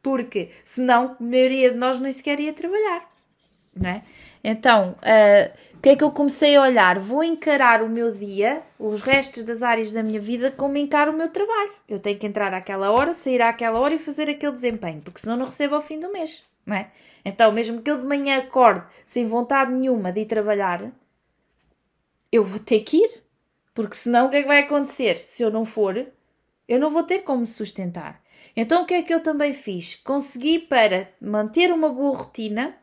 Porque senão a maioria de nós nem sequer ia trabalhar, não é? Então, uh, o que é que eu comecei a olhar? Vou encarar o meu dia, os restos das áreas da minha vida, como encaro o meu trabalho. Eu tenho que entrar àquela hora, sair àquela hora e fazer aquele desempenho, porque senão não recebo ao fim do mês, não é? Então, mesmo que eu de manhã acorde sem vontade nenhuma de ir trabalhar, eu vou ter que ir, porque senão o que é que vai acontecer? Se eu não for, eu não vou ter como me sustentar. Então, o que é que eu também fiz? Consegui para manter uma boa rotina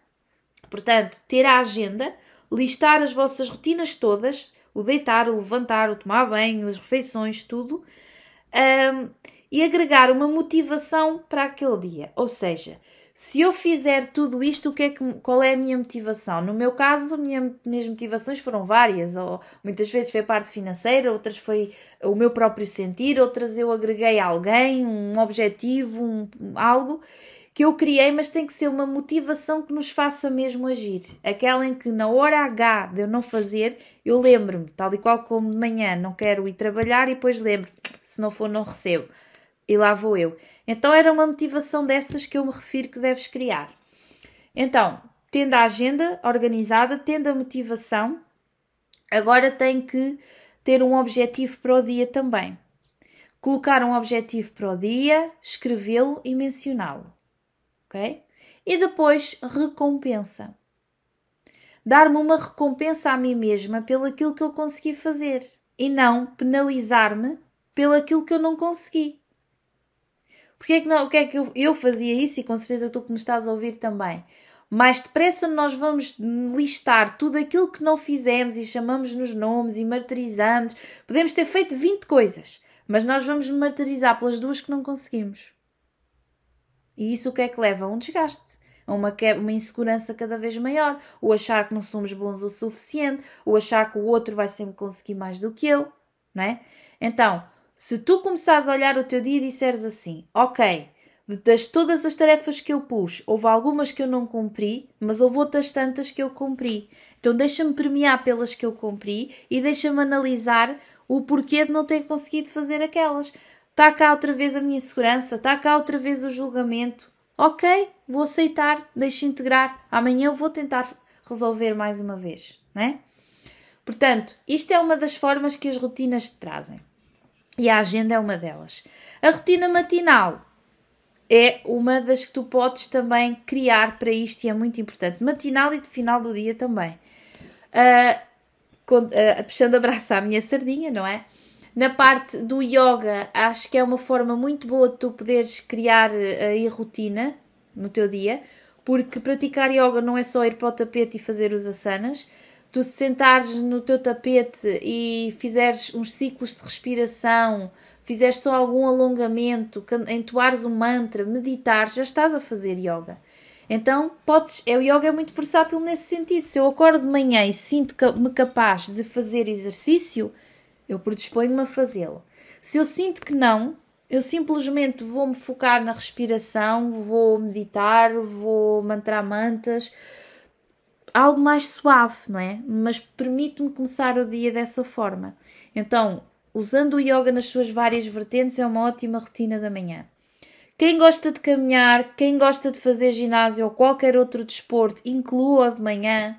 Portanto, ter a agenda, listar as vossas rotinas todas, o deitar, o levantar, o tomar banho, as refeições, tudo, um, e agregar uma motivação para aquele dia. Ou seja, se eu fizer tudo isto, o que é que, qual é a minha motivação? No meu caso, minha, minhas motivações foram várias. Ou, muitas vezes foi a parte financeira, outras foi o meu próprio sentir, outras eu agreguei alguém, um objetivo, um, algo que eu criei, mas tem que ser uma motivação que nos faça mesmo agir. Aquela em que na hora H de eu não fazer, eu lembro-me, tal e qual como de manhã não quero ir trabalhar e depois lembro, se não for não recebo. E lá vou eu. Então era uma motivação dessas que eu me refiro que deves criar. Então, tendo a agenda organizada, tendo a motivação, agora tem que ter um objetivo para o dia também. Colocar um objetivo para o dia, escrevê-lo e mencioná-lo ok? E depois recompensa. Dar-me uma recompensa a mim mesma pelo aquilo que eu consegui fazer e não penalizar-me pelo aquilo que eu não consegui. Porque é que não, é que eu, eu fazia isso e com certeza tu que me estás a ouvir também. Mais depressa nós vamos listar tudo aquilo que não fizemos e chamamos nos nomes e martirizamos. Podemos ter feito 20 coisas, mas nós vamos martirizar pelas duas que não conseguimos. E isso o que é que leva a um desgaste, a uma, uma insegurança cada vez maior, ou achar que não somos bons o suficiente, ou achar que o outro vai sempre conseguir mais do que eu, não é? Então, se tu começares a olhar o teu dia e disseres assim, ok, das todas as tarefas que eu pus, houve algumas que eu não cumpri, mas houve outras tantas que eu cumpri. Então deixa-me premiar pelas que eu cumpri e deixa-me analisar o porquê de não ter conseguido fazer aquelas. Está cá outra vez a minha segurança, está cá outra vez o julgamento. Ok, vou aceitar, deixo integrar. Amanhã eu vou tentar resolver mais uma vez, né? Portanto, isto é uma das formas que as rotinas te trazem. E a agenda é uma delas. A rotina matinal é uma das que tu podes também criar para isto e é muito importante. Matinal e de final do dia também. Uh, puxando a à minha sardinha, não é? Na parte do yoga, acho que é uma forma muito boa de tu poderes criar eh, aí rotina no teu dia, porque praticar yoga não é só ir para o tapete e fazer os asanas. Tu se sentares no teu tapete e fizeres uns ciclos de respiração, fizeres só algum alongamento, entoares um mantra, meditar, já estás a fazer yoga. Então, podes, é, o yoga é muito versátil nesse sentido. Se eu acordo de manhã e sinto-me capaz de fazer exercício, eu predisponho-me a fazê-lo. Se eu sinto que não, eu simplesmente vou me focar na respiração, vou meditar, vou mantrar mantas, algo mais suave, não é? Mas permite-me começar o dia dessa forma. Então, usando o yoga nas suas várias vertentes, é uma ótima rotina da manhã. Quem gosta de caminhar, quem gosta de fazer ginásio ou qualquer outro desporto, inclua de manhã,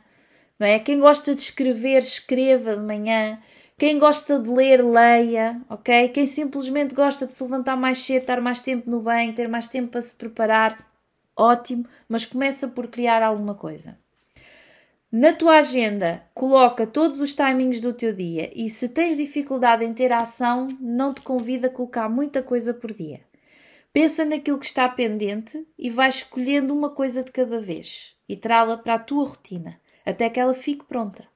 não é? Quem gosta de escrever, escreva de manhã. Quem gosta de ler, leia, ok? Quem simplesmente gosta de se levantar mais cedo, estar mais tempo no banho, ter mais tempo para se preparar, ótimo, mas começa por criar alguma coisa. Na tua agenda, coloca todos os timings do teu dia e se tens dificuldade em ter ação, não te convido a colocar muita coisa por dia. Pensa naquilo que está pendente e vai escolhendo uma coisa de cada vez e trá-la para a tua rotina, até que ela fique pronta.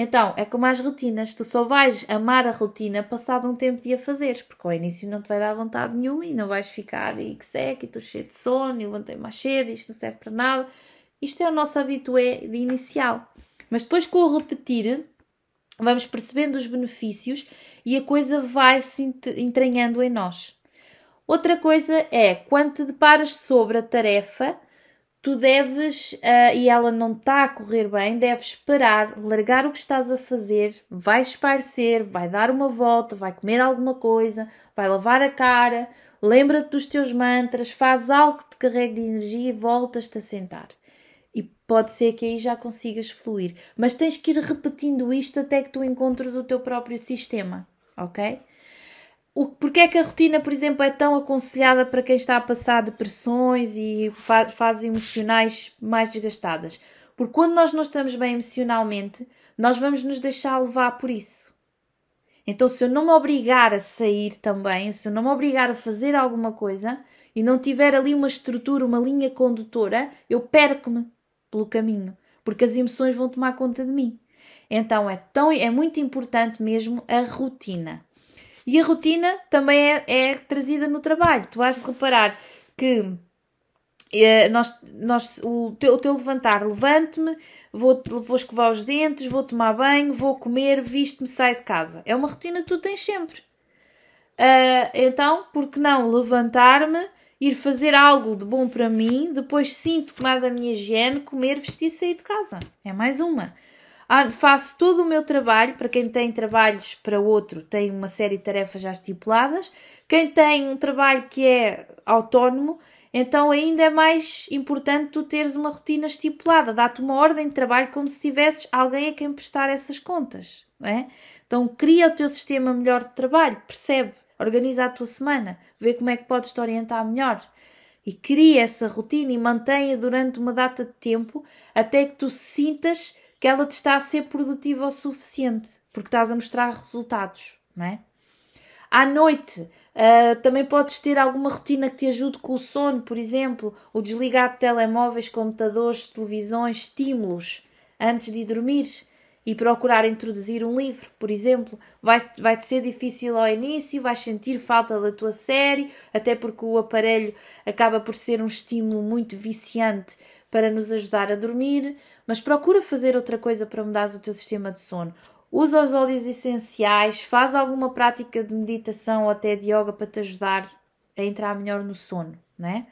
Então, é como as rotinas, tu só vais amar a rotina passado um tempo de a fazeres, porque ao início não te vai dar vontade nenhuma e não vais ficar e que seca e estou cheio de sono e levantei mais cedo, isto não serve para nada. Isto é o nosso habitué de inicial. Mas depois com o repetir, vamos percebendo os benefícios e a coisa vai se entranhando em nós. Outra coisa é, quando te deparas sobre a tarefa, tu deves, uh, e ela não está a correr bem, deves parar, largar o que estás a fazer, vai esparcer, vai dar uma volta, vai comer alguma coisa, vai lavar a cara, lembra-te dos teus mantras, faz algo que te carregue de energia e voltas-te a sentar. E pode ser que aí já consigas fluir. Mas tens que ir repetindo isto até que tu encontres o teu próprio sistema, ok? O, porque é que a rotina, por exemplo, é tão aconselhada para quem está a passar depressões e fa fases emocionais mais desgastadas? Porque quando nós não estamos bem emocionalmente, nós vamos nos deixar levar por isso. Então, se eu não me obrigar a sair também, se eu não me obrigar a fazer alguma coisa e não tiver ali uma estrutura, uma linha condutora, eu perco-me pelo caminho, porque as emoções vão tomar conta de mim. Então, é, tão, é muito importante mesmo a rotina. E a rotina também é, é trazida no trabalho. Tu has de reparar que é, nós, nós, o, teu, o teu levantar, levante-me, vou, vou escovar os dentes, vou tomar banho, vou comer, visto-me, saio de casa. É uma rotina que tu tens sempre. Uh, então, por que não levantar-me, ir fazer algo de bom para mim, depois sinto tomar da minha higiene, comer, vestir e sair de casa. É mais uma. Ah, faço todo o meu trabalho, para quem tem trabalhos para outro, tem uma série de tarefas já estipuladas. Quem tem um trabalho que é autónomo, então ainda é mais importante tu teres uma rotina estipulada, dá-te uma ordem de trabalho como se tivesses alguém a quem prestar essas contas, não é? Então cria o teu sistema melhor de trabalho, percebe? Organiza a tua semana, vê como é que podes te orientar melhor e cria essa rotina e mantenha durante uma data de tempo até que tu sintas que ela te está a ser produtiva o suficiente, porque estás a mostrar resultados, não é? À noite, uh, também podes ter alguma rotina que te ajude com o sono, por exemplo, o desligar de telemóveis, computadores, televisões, estímulos antes de dormir e procurar introduzir um livro, por exemplo. Vai, vai-te ser difícil ao início, vais sentir falta da tua série, até porque o aparelho acaba por ser um estímulo muito viciante para nos ajudar a dormir, mas procura fazer outra coisa para mudar o teu sistema de sono. Usa os óleos essenciais, faz alguma prática de meditação ou até de yoga para te ajudar a entrar melhor no sono, né?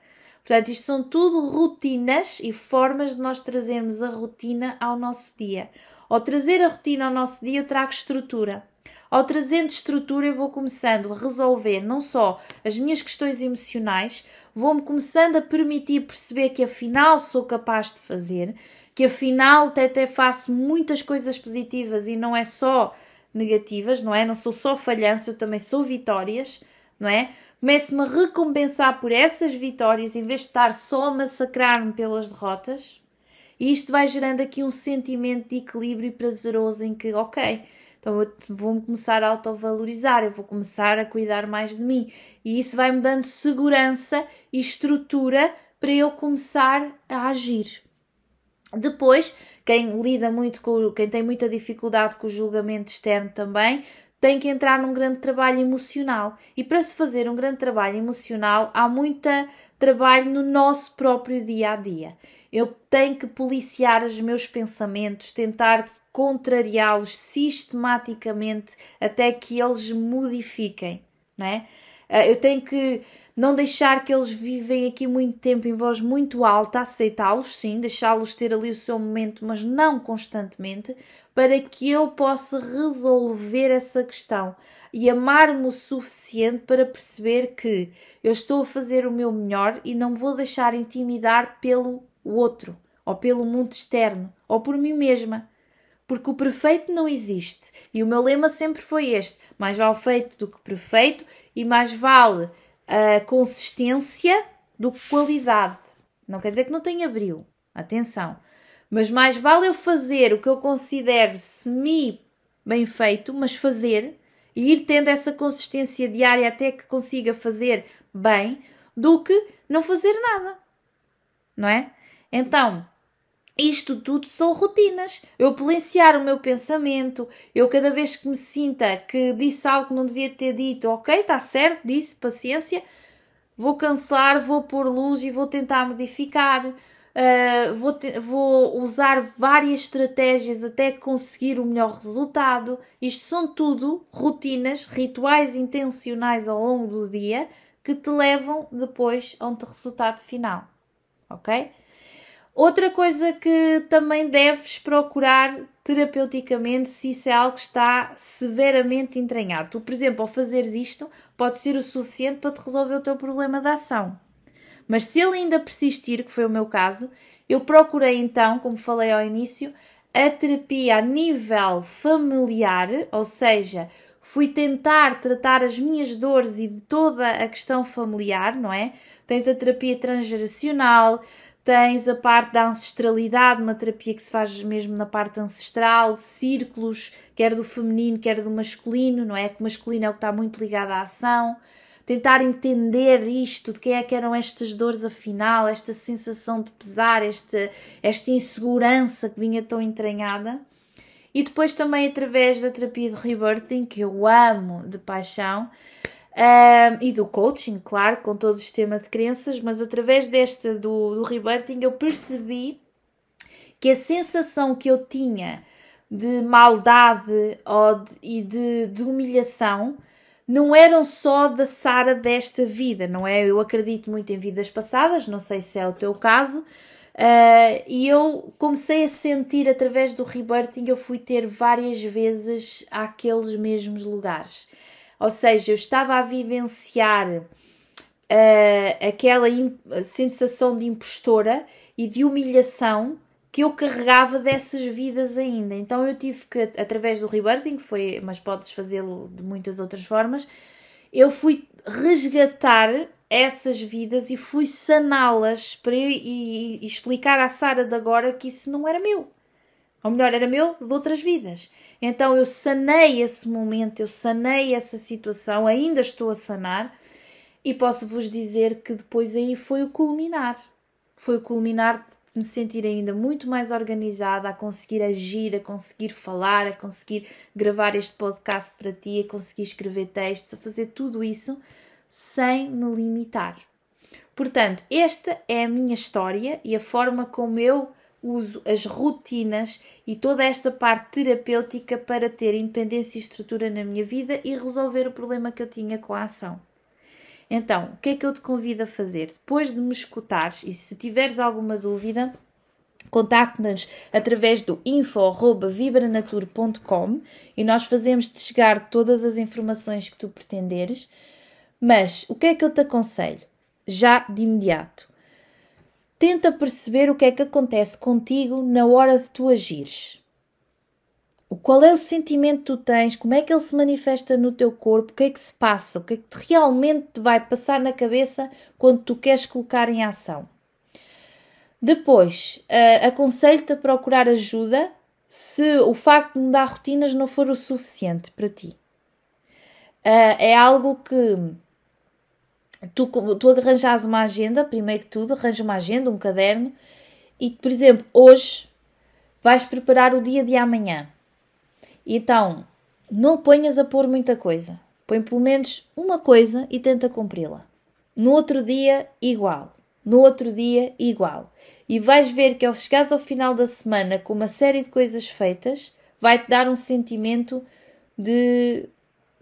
Portanto, isto são tudo rotinas e formas de nós trazermos a rotina ao nosso dia. Ao trazer a rotina ao nosso dia, eu trago estrutura. Ao trazendo estrutura, eu vou começando a resolver não só as minhas questões emocionais, vou-me começando a permitir perceber que afinal sou capaz de fazer, que afinal até, até faço muitas coisas positivas e não é só negativas, não é? Não sou só falhanço, eu também sou vitórias, não é? Começo-me a recompensar por essas vitórias em vez de estar só a massacrar-me pelas derrotas. E isto vai gerando aqui um sentimento de equilíbrio prazeroso em que, ok, então eu vou-me começar a autovalorizar, eu vou começar a cuidar mais de mim. E isso vai-me dando segurança e estrutura para eu começar a agir. Depois, quem lida muito com, quem tem muita dificuldade com o julgamento externo também, tem que entrar num grande trabalho emocional. E para se fazer um grande trabalho emocional, há muito trabalho no nosso próprio dia a dia. Eu tenho que policiar os meus pensamentos, tentar contrariá-los sistematicamente até que eles modifiquem, não é? Uh, eu tenho que não deixar que eles vivem aqui muito tempo em voz muito alta, aceitá-los, sim, deixá-los ter ali o seu momento, mas não constantemente, para que eu possa resolver essa questão e amar-me o suficiente para perceber que eu estou a fazer o meu melhor e não me vou deixar intimidar pelo outro, ou pelo mundo externo, ou por mim mesma. Porque o perfeito não existe. E o meu lema sempre foi este: mais vale feito do que perfeito e mais vale a consistência do que qualidade. Não quer dizer que não tenha brilho, atenção. Mas mais vale eu fazer o que eu considero semi bem feito, mas fazer e ir tendo essa consistência diária até que consiga fazer bem, do que não fazer nada. Não é? Então, isto tudo são rotinas. Eu polenciar o meu pensamento, eu cada vez que me sinta que disse algo que não devia ter dito, ok, está certo, disse, paciência, vou cancelar, vou pôr luz e vou tentar modificar. Uh, vou, te, vou usar várias estratégias até conseguir o melhor resultado. Isto são tudo rotinas, rituais intencionais ao longo do dia que te levam depois a um resultado final. Ok? Outra coisa que também deves procurar terapeuticamente se isso é algo que está severamente entranhado. Tu, por exemplo, ao fazeres isto, pode ser o suficiente para te resolver o teu problema da ação. Mas se ele ainda persistir, que foi o meu caso, eu procurei então, como falei ao início, a terapia a nível familiar, ou seja, fui tentar tratar as minhas dores e de toda a questão familiar, não é? Tens a terapia transgeracional, Tens a parte da ancestralidade, uma terapia que se faz mesmo na parte ancestral, círculos, quer do feminino, quer do masculino, não é? Que o masculino é o que está muito ligado à ação. Tentar entender isto, de quem é que eram estas dores afinal, esta sensação de pesar, esta, esta insegurança que vinha tão entranhada. E depois também através da terapia de rebirthing, que eu amo de paixão, e do coaching, claro, com todo o sistema de crenças, mas através desta do, do rebirthing eu percebi que a sensação que eu tinha de maldade ou de, e de, de humilhação não eram só da Sara desta vida, não é? Eu acredito muito em vidas passadas, não sei se é o teu caso, uh, e eu comecei a sentir através do rebirthing, eu fui ter várias vezes àqueles mesmos lugares. Ou seja, eu estava a vivenciar uh, aquela sensação de impostora e de humilhação que eu carregava dessas vidas ainda. Então eu tive que, através do rebirthing, foi, mas podes fazê-lo de muitas outras formas, eu fui resgatar essas vidas e fui saná-las para e, e, explicar à Sara de agora que isso não era meu. Ou melhor, era meu de outras vidas. Então eu sanei esse momento, eu sanei essa situação, ainda estou a sanar e posso vos dizer que depois aí foi o culminar. Foi o culminar de me sentir ainda muito mais organizada, a conseguir agir, a conseguir falar, a conseguir gravar este podcast para ti, a conseguir escrever textos, a fazer tudo isso sem me limitar. Portanto, esta é a minha história e a forma como eu uso as rotinas e toda esta parte terapêutica para ter independência e estrutura na minha vida e resolver o problema que eu tinha com a ação. Então, o que é que eu te convido a fazer? Depois de me escutares e se tiveres alguma dúvida, contacte-nos através do info.vibranatur.com e nós fazemos-te chegar todas as informações que tu pretenderes. Mas o que é que eu te aconselho? Já de imediato Tenta perceber o que é que acontece contigo na hora de tu agires. O qual é o sentimento que tu tens, como é que ele se manifesta no teu corpo, o que é que se passa, o que é que realmente te vai passar na cabeça quando tu queres colocar em ação. Depois, uh, aconselho-te a procurar ajuda se o facto de mudar rotinas não for o suficiente para ti. Uh, é algo que tu, tu arranjas uma agenda, primeiro que tudo, arranja uma agenda, um caderno, e, por exemplo, hoje vais preparar o dia de amanhã. Então, não ponhas a pôr muita coisa. Põe pelo menos uma coisa e tenta cumpri-la. No outro dia, igual. No outro dia, igual. E vais ver que ao chegares ao final da semana com uma série de coisas feitas, vai-te dar um sentimento de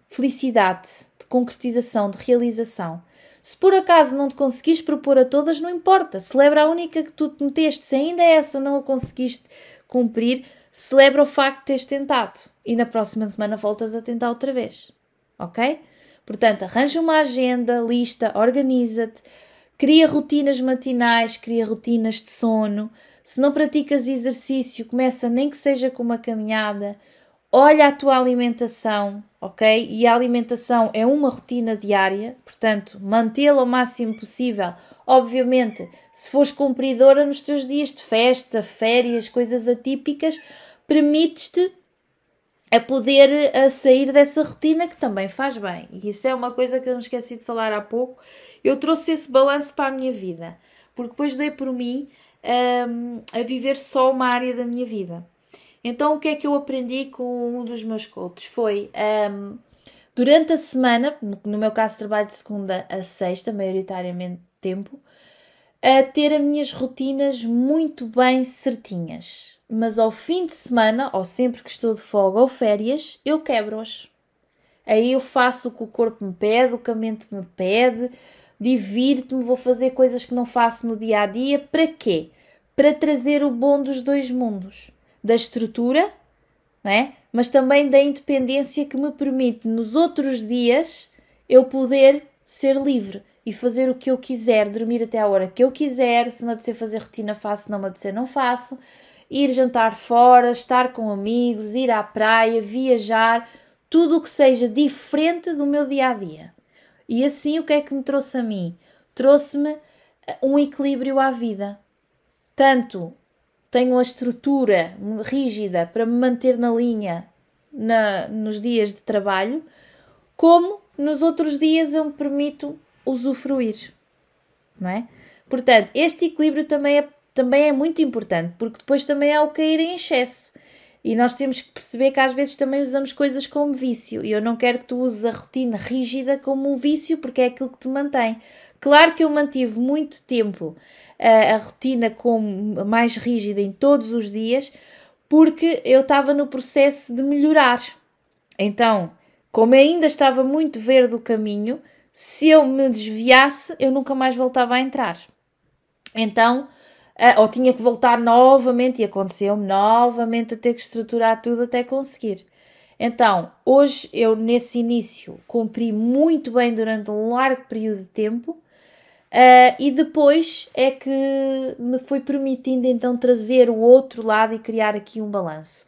felicidade, de concretização, de realização. Se por acaso não te conseguiste propor a todas, não importa. Celebra a única que tu te meteste. Se ainda essa não a conseguiste cumprir, celebra o facto de teres tentado. E na próxima semana voltas a tentar outra vez. Ok? Portanto, arranja uma agenda, lista, organiza-te, cria rotinas matinais, cria rotinas de sono. Se não praticas exercício, começa nem que seja com uma caminhada. Olha a tua alimentação, ok? E a alimentação é uma rotina diária, portanto, mantê-la o máximo possível. Obviamente, se fores cumpridora nos teus dias de festa, férias, coisas atípicas, permites-te a poder a sair dessa rotina que também faz bem. E isso é uma coisa que eu não esqueci de falar há pouco. Eu trouxe esse balanço para a minha vida, porque depois dei por mim um, a viver só uma área da minha vida. Então, o que é que eu aprendi com um dos meus coaches? Foi um, durante a semana, no meu caso, trabalho de segunda a sexta, maioritariamente tempo, a ter as minhas rotinas muito bem certinhas mas ao fim de semana, ou sempre que estou de folga ou férias, eu quebro-as. Aí eu faço o que o corpo me pede, o que a mente me pede, divirto-me, vou fazer coisas que não faço no dia a dia. Para quê? Para trazer o bom dos dois mundos: da estrutura, né? mas também da independência que me permite nos outros dias eu poder ser livre e fazer o que eu quiser, dormir até a hora que eu quiser. Se me apetecer fazer rotina, faço, se não me apetecer, não faço ir jantar fora, estar com amigos, ir à praia, viajar, tudo o que seja diferente do meu dia a dia. E assim o que é que me trouxe a mim? Trouxe-me eh, um equilíbrio à vida. Tanto tenho a estrutura rígida para me manter na linha na, nos dias de trabalho, como nos outros dias eu me permito usufruir. Não é? Portanto, este equilíbrio também é também é muito importante, porque depois também há o cair em excesso. E nós temos que perceber que às vezes também usamos coisas como vício. E eu não quero que tu uses a rotina rígida como um vício, porque é aquilo que te mantém. Claro que eu mantive muito tempo a, eh, a rotina como mais rígida em todos os dias, porque eu estava no processo de melhorar. Então, como ainda estava muito verde o caminho, se eu me desviasse, eu nunca mais voltava a entrar. Então, uh, ou tinha que voltar novamente, e aconteceu-me novamente a ter que estruturar tudo até conseguir. Então, hoje eu nesse início cumpri muito bem durante um largo período de tempo uh, e depois é que me foi permitindo então trazer o outro lado e criar aqui um balanço.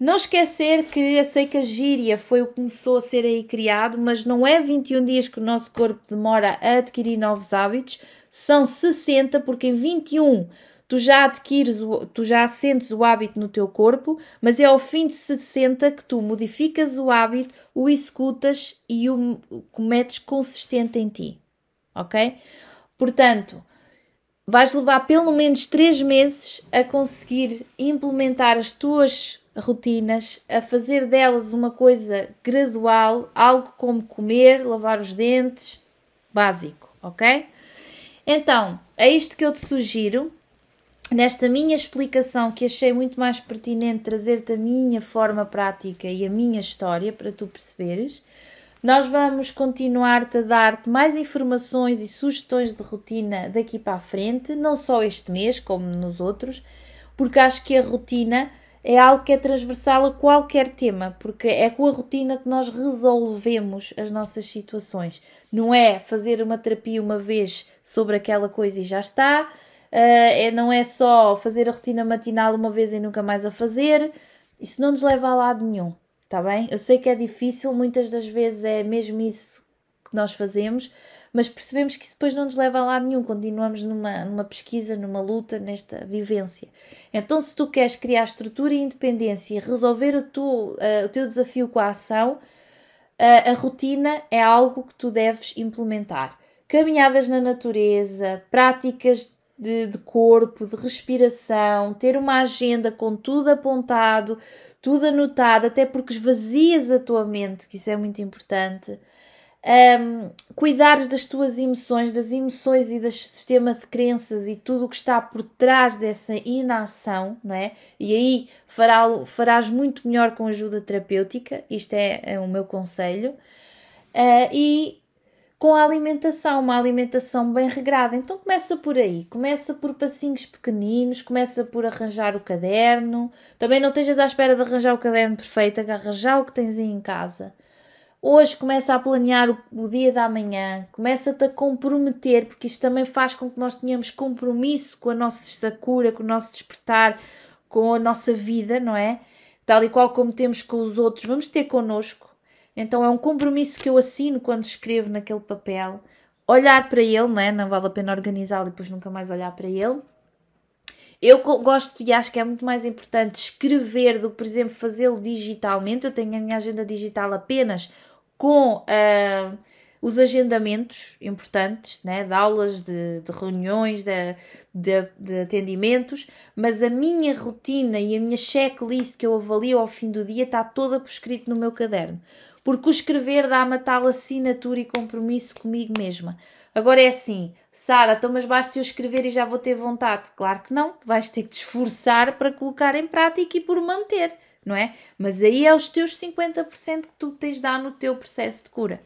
Não esquecer que eu sei que a gíria foi o que começou a ser aí criado, mas não é 21 dias que o nosso corpo demora a adquirir novos hábitos, são 60, porque em 21 tu já adquires, tu já sentes o hábito no teu corpo, mas é ao fim de 60 que tu modificas o hábito, o executas e o cometes consistente em ti. Ok? Portanto, vais levar pelo menos 3 meses a conseguir implementar as tuas rotinas, a fazer delas uma coisa gradual, algo como comer, lavar os dentes, básico, ok? Então, é isto que eu te sugiro. Nesta minha explicação, que achei muito mais pertinente trazer-te a minha forma prática e a minha história para tu perceberes, nós vamos continuar-te a dar-te mais informações e sugestões de rotina daqui para a frente, não só este mês, como nos outros, porque acho que a rotina é algo que é transversal a qualquer tema, porque é com a rotina que nós resolvemos as nossas situações. Não é fazer uma terapia uma vez sobre aquela coisa e já está, eh, é, não é só fazer a rotina matinal uma vez e nunca mais a fazer. Isso não nos leva a lado nenhum, está bem? Eu sei que é difícil, muitas das vezes é mesmo isso que nós fazemos, mas percebemos que isso depois não nos leva a lado nenhum, continuamos numa, numa pesquisa, numa luta, nesta vivência. Então, se tu queres criar estrutura e independência e resolver o, tu, uh, o teu desafio com a ação, uh, a rotina é algo que tu deves implementar. Caminhadas na natureza, práticas de, de corpo, de respiração, ter uma agenda com tudo apontado, tudo anotado, até porque esvazias a tua mente, que isso é muito importante um, cuidares das tuas emoções, das emoções e do sistema de crenças e tudo o que está por trás dessa inação, não é? E aí fará, farás muito melhor com ajuda terapêutica, isto é, é o meu conselho. Uh, e com a alimentação, uma alimentação bem regrada. Então começa por aí, começa por passinhos pequeninos, começa por arranjar o caderno. Também não estejas à espera de arranjar o caderno perfeito, arranjar o que tens aí em casa. Hoje começa a planear o, o dia da manhã, começa-te a comprometer, porque isto também faz com que nós tenhamos compromisso com a nossa cura, com o nosso despertar, com a nossa vida, não é? Tal e qual como temos com os outros, vamos ter connosco. Então é um compromisso que eu assino quando escrevo naquele papel. Olhar para ele, não é? Não vale a pena organizá-lo e depois nunca mais olhar para ele. Eu gosto e acho que é muito mais importante escrever do que, por exemplo, fazê-lo digitalmente. Eu tenho a minha agenda digital apenas com uh, os agendamentos importantes, né, de aulas, de, de reuniões, de, de, de, atendimentos, mas a minha rotina e a minha checklist que eu avalio ao fim do dia está toda por escrito no meu caderno. Porque o escrever dá-me a tal assinatura e compromisso comigo mesma. Agora é assim, Sara, então mas basta eu escrever e já vou ter vontade? Claro que não, vais ter que te esforçar para colocar em prática e por manter não é? Mas aí é os teus 50% que tu tens de dar no teu processo de cura.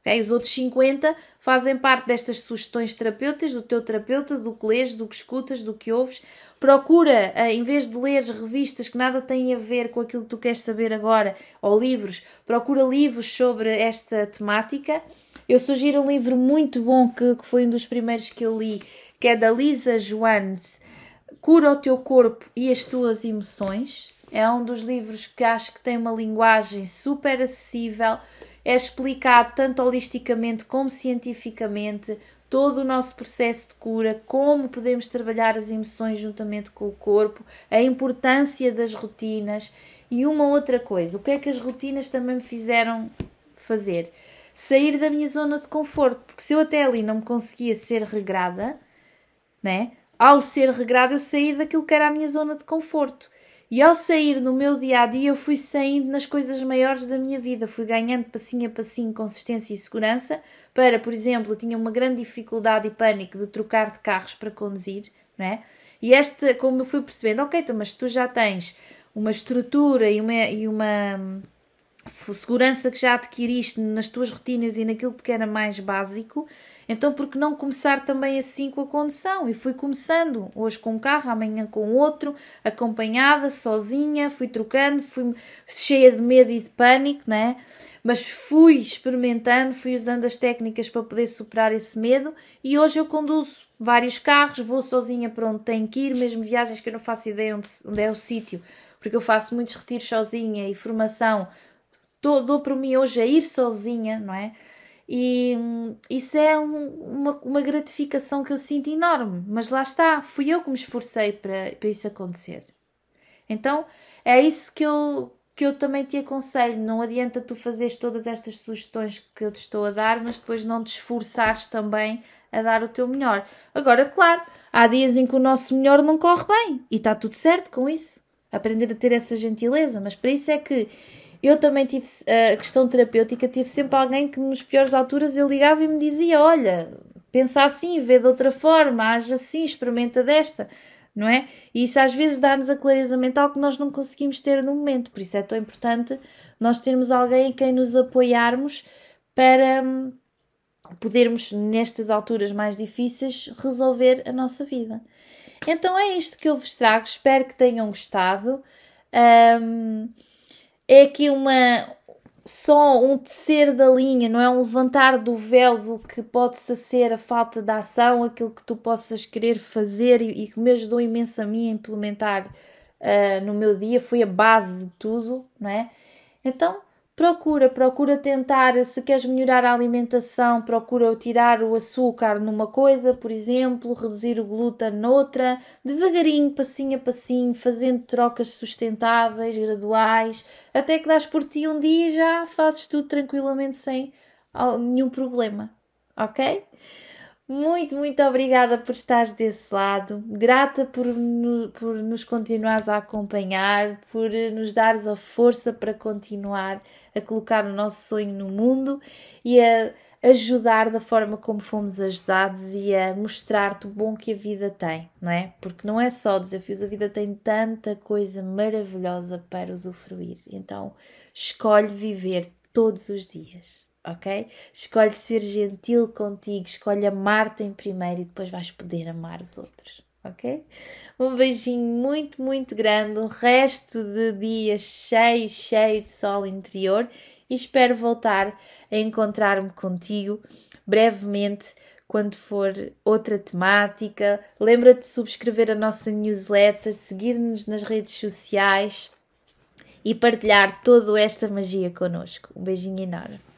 Okay? Os outros 50% fazem parte destas sugestões terapêuticas do teu terapeuta, do que lês, do que escutas, do que ouves. Procura, eh, em vez de ler revistas que nada têm a ver com aquilo que tu queres saber agora, ou livros, procura livros sobre esta temática. Eu sugiro um livro muito bom que, que foi um dos primeiros que eu li, que é da Lisa Joanes, Cura o teu corpo e as tuas emoções. É um dos livros que acho que tem uma linguagem super acessível, é explicado tanto holisticamente como cientificamente todo o nosso processo de cura, como podemos trabalhar as emoções juntamente com o corpo, a importância das rotinas e uma outra coisa, o que é que as rotinas também me fizeram fazer? Sair da minha zona de conforto, porque se eu até ali não me conseguia ser regrada, né? Ao ser regrada, eu saí daquilo que era a minha zona de conforto. E ao sair no meu dia a dia, eu fui saindo nas coisas maiores da minha vida, fui ganhando passinho a passinho consistência e segurança. Para, por exemplo, eu tinha uma grande dificuldade e pânico de trocar de carros para conduzir, não é? E este, como eu fui percebendo, ok, então, mas tu já tens uma estrutura e uma, e uma segurança que já adquiriste nas tuas rotinas e naquilo que era mais básico, então por que não começar também assim com a condução? E fui começando, hoje com um carro, amanhã com outro, acompanhada, sozinha, fui trocando, fui cheia de medo e de pânico, né? Mas fui experimentando, fui usando as técnicas para poder superar esse medo e hoje eu conduzo vários carros, vou sozinha para onde tenho que ir, mesmo viagens que eu não faço ideia onde, onde é o sítio, porque eu faço muitos retiros sozinha e formação dou, dou para mim hoje a ir sozinha, não é? E hum, isso é um, uma, uma gratificação que eu sinto enorme, mas lá está, fui eu que me esforcei para, para isso acontecer. Então é isso que eu, que eu também te aconselho. Não adianta tu fazeres todas estas sugestões que eu te estou a dar, mas depois não te esforçares também a dar o teu melhor. Agora, claro, há dias em que o nosso melhor não corre bem e está tudo certo com isso. Aprender a ter essa gentileza, mas para isso é que eu também tive a questão terapêutica, tive sempre alguém que nos piores alturas eu ligava e me dizia: Olha, pensa assim, vê de outra forma, age assim, experimenta desta, não é? E isso às vezes dá-nos a clareza mental que nós não conseguimos ter no momento, por isso é tão importante nós termos alguém em quem nos apoiarmos para hum, podermos, nestas alturas mais difíceis, resolver a nossa vida. Então é isto que eu vos trago, espero que tenham gostado. Um, é aqui uma só um tecer da linha, não é um levantar do véu do que pode ser a falta de ação, aquilo que tu possas querer fazer e, e que me ajudou imenso a mim a implementar uh, no meu dia, foi a base de tudo, não é? Então, procura, procura tentar, se queres melhorar a alimentação, procura tirar o açúcar numa coisa, por exemplo, reduzir o glúten noutra, devagarinho, passinho a passinho, fazendo trocas sustentáveis, graduais, até que dás por ti um dia e já fazes tudo tranquilamente sem nenhum problema, ok? Muito, muito obrigada por estares desse lado, grata por, por nos continuares a acompanhar, por nos dares a força para continuar a colocar o nosso sonho no mundo e a ajudar da forma como fomos ajudados e a mostrar-te o bom que a vida tem, não é? Porque não é só desafios, a vida tem tanta coisa maravilhosa para usufruir. Então, escolhe viver todos os dias ok? Escolhe ser gentil contigo, escolhe amar-te em primeiro e depois vais poder amar os outros, ok? Um beijinho muito, muito grande, um resto de dia cheio, cheio de sol interior e espero voltar a encontrar-me contigo brevemente quando for outra temática. Lembra-te de subscrever a nossa newsletter, seguir-nos nas redes sociais e partilhar toda esta magia connosco. Um beijinho enorme.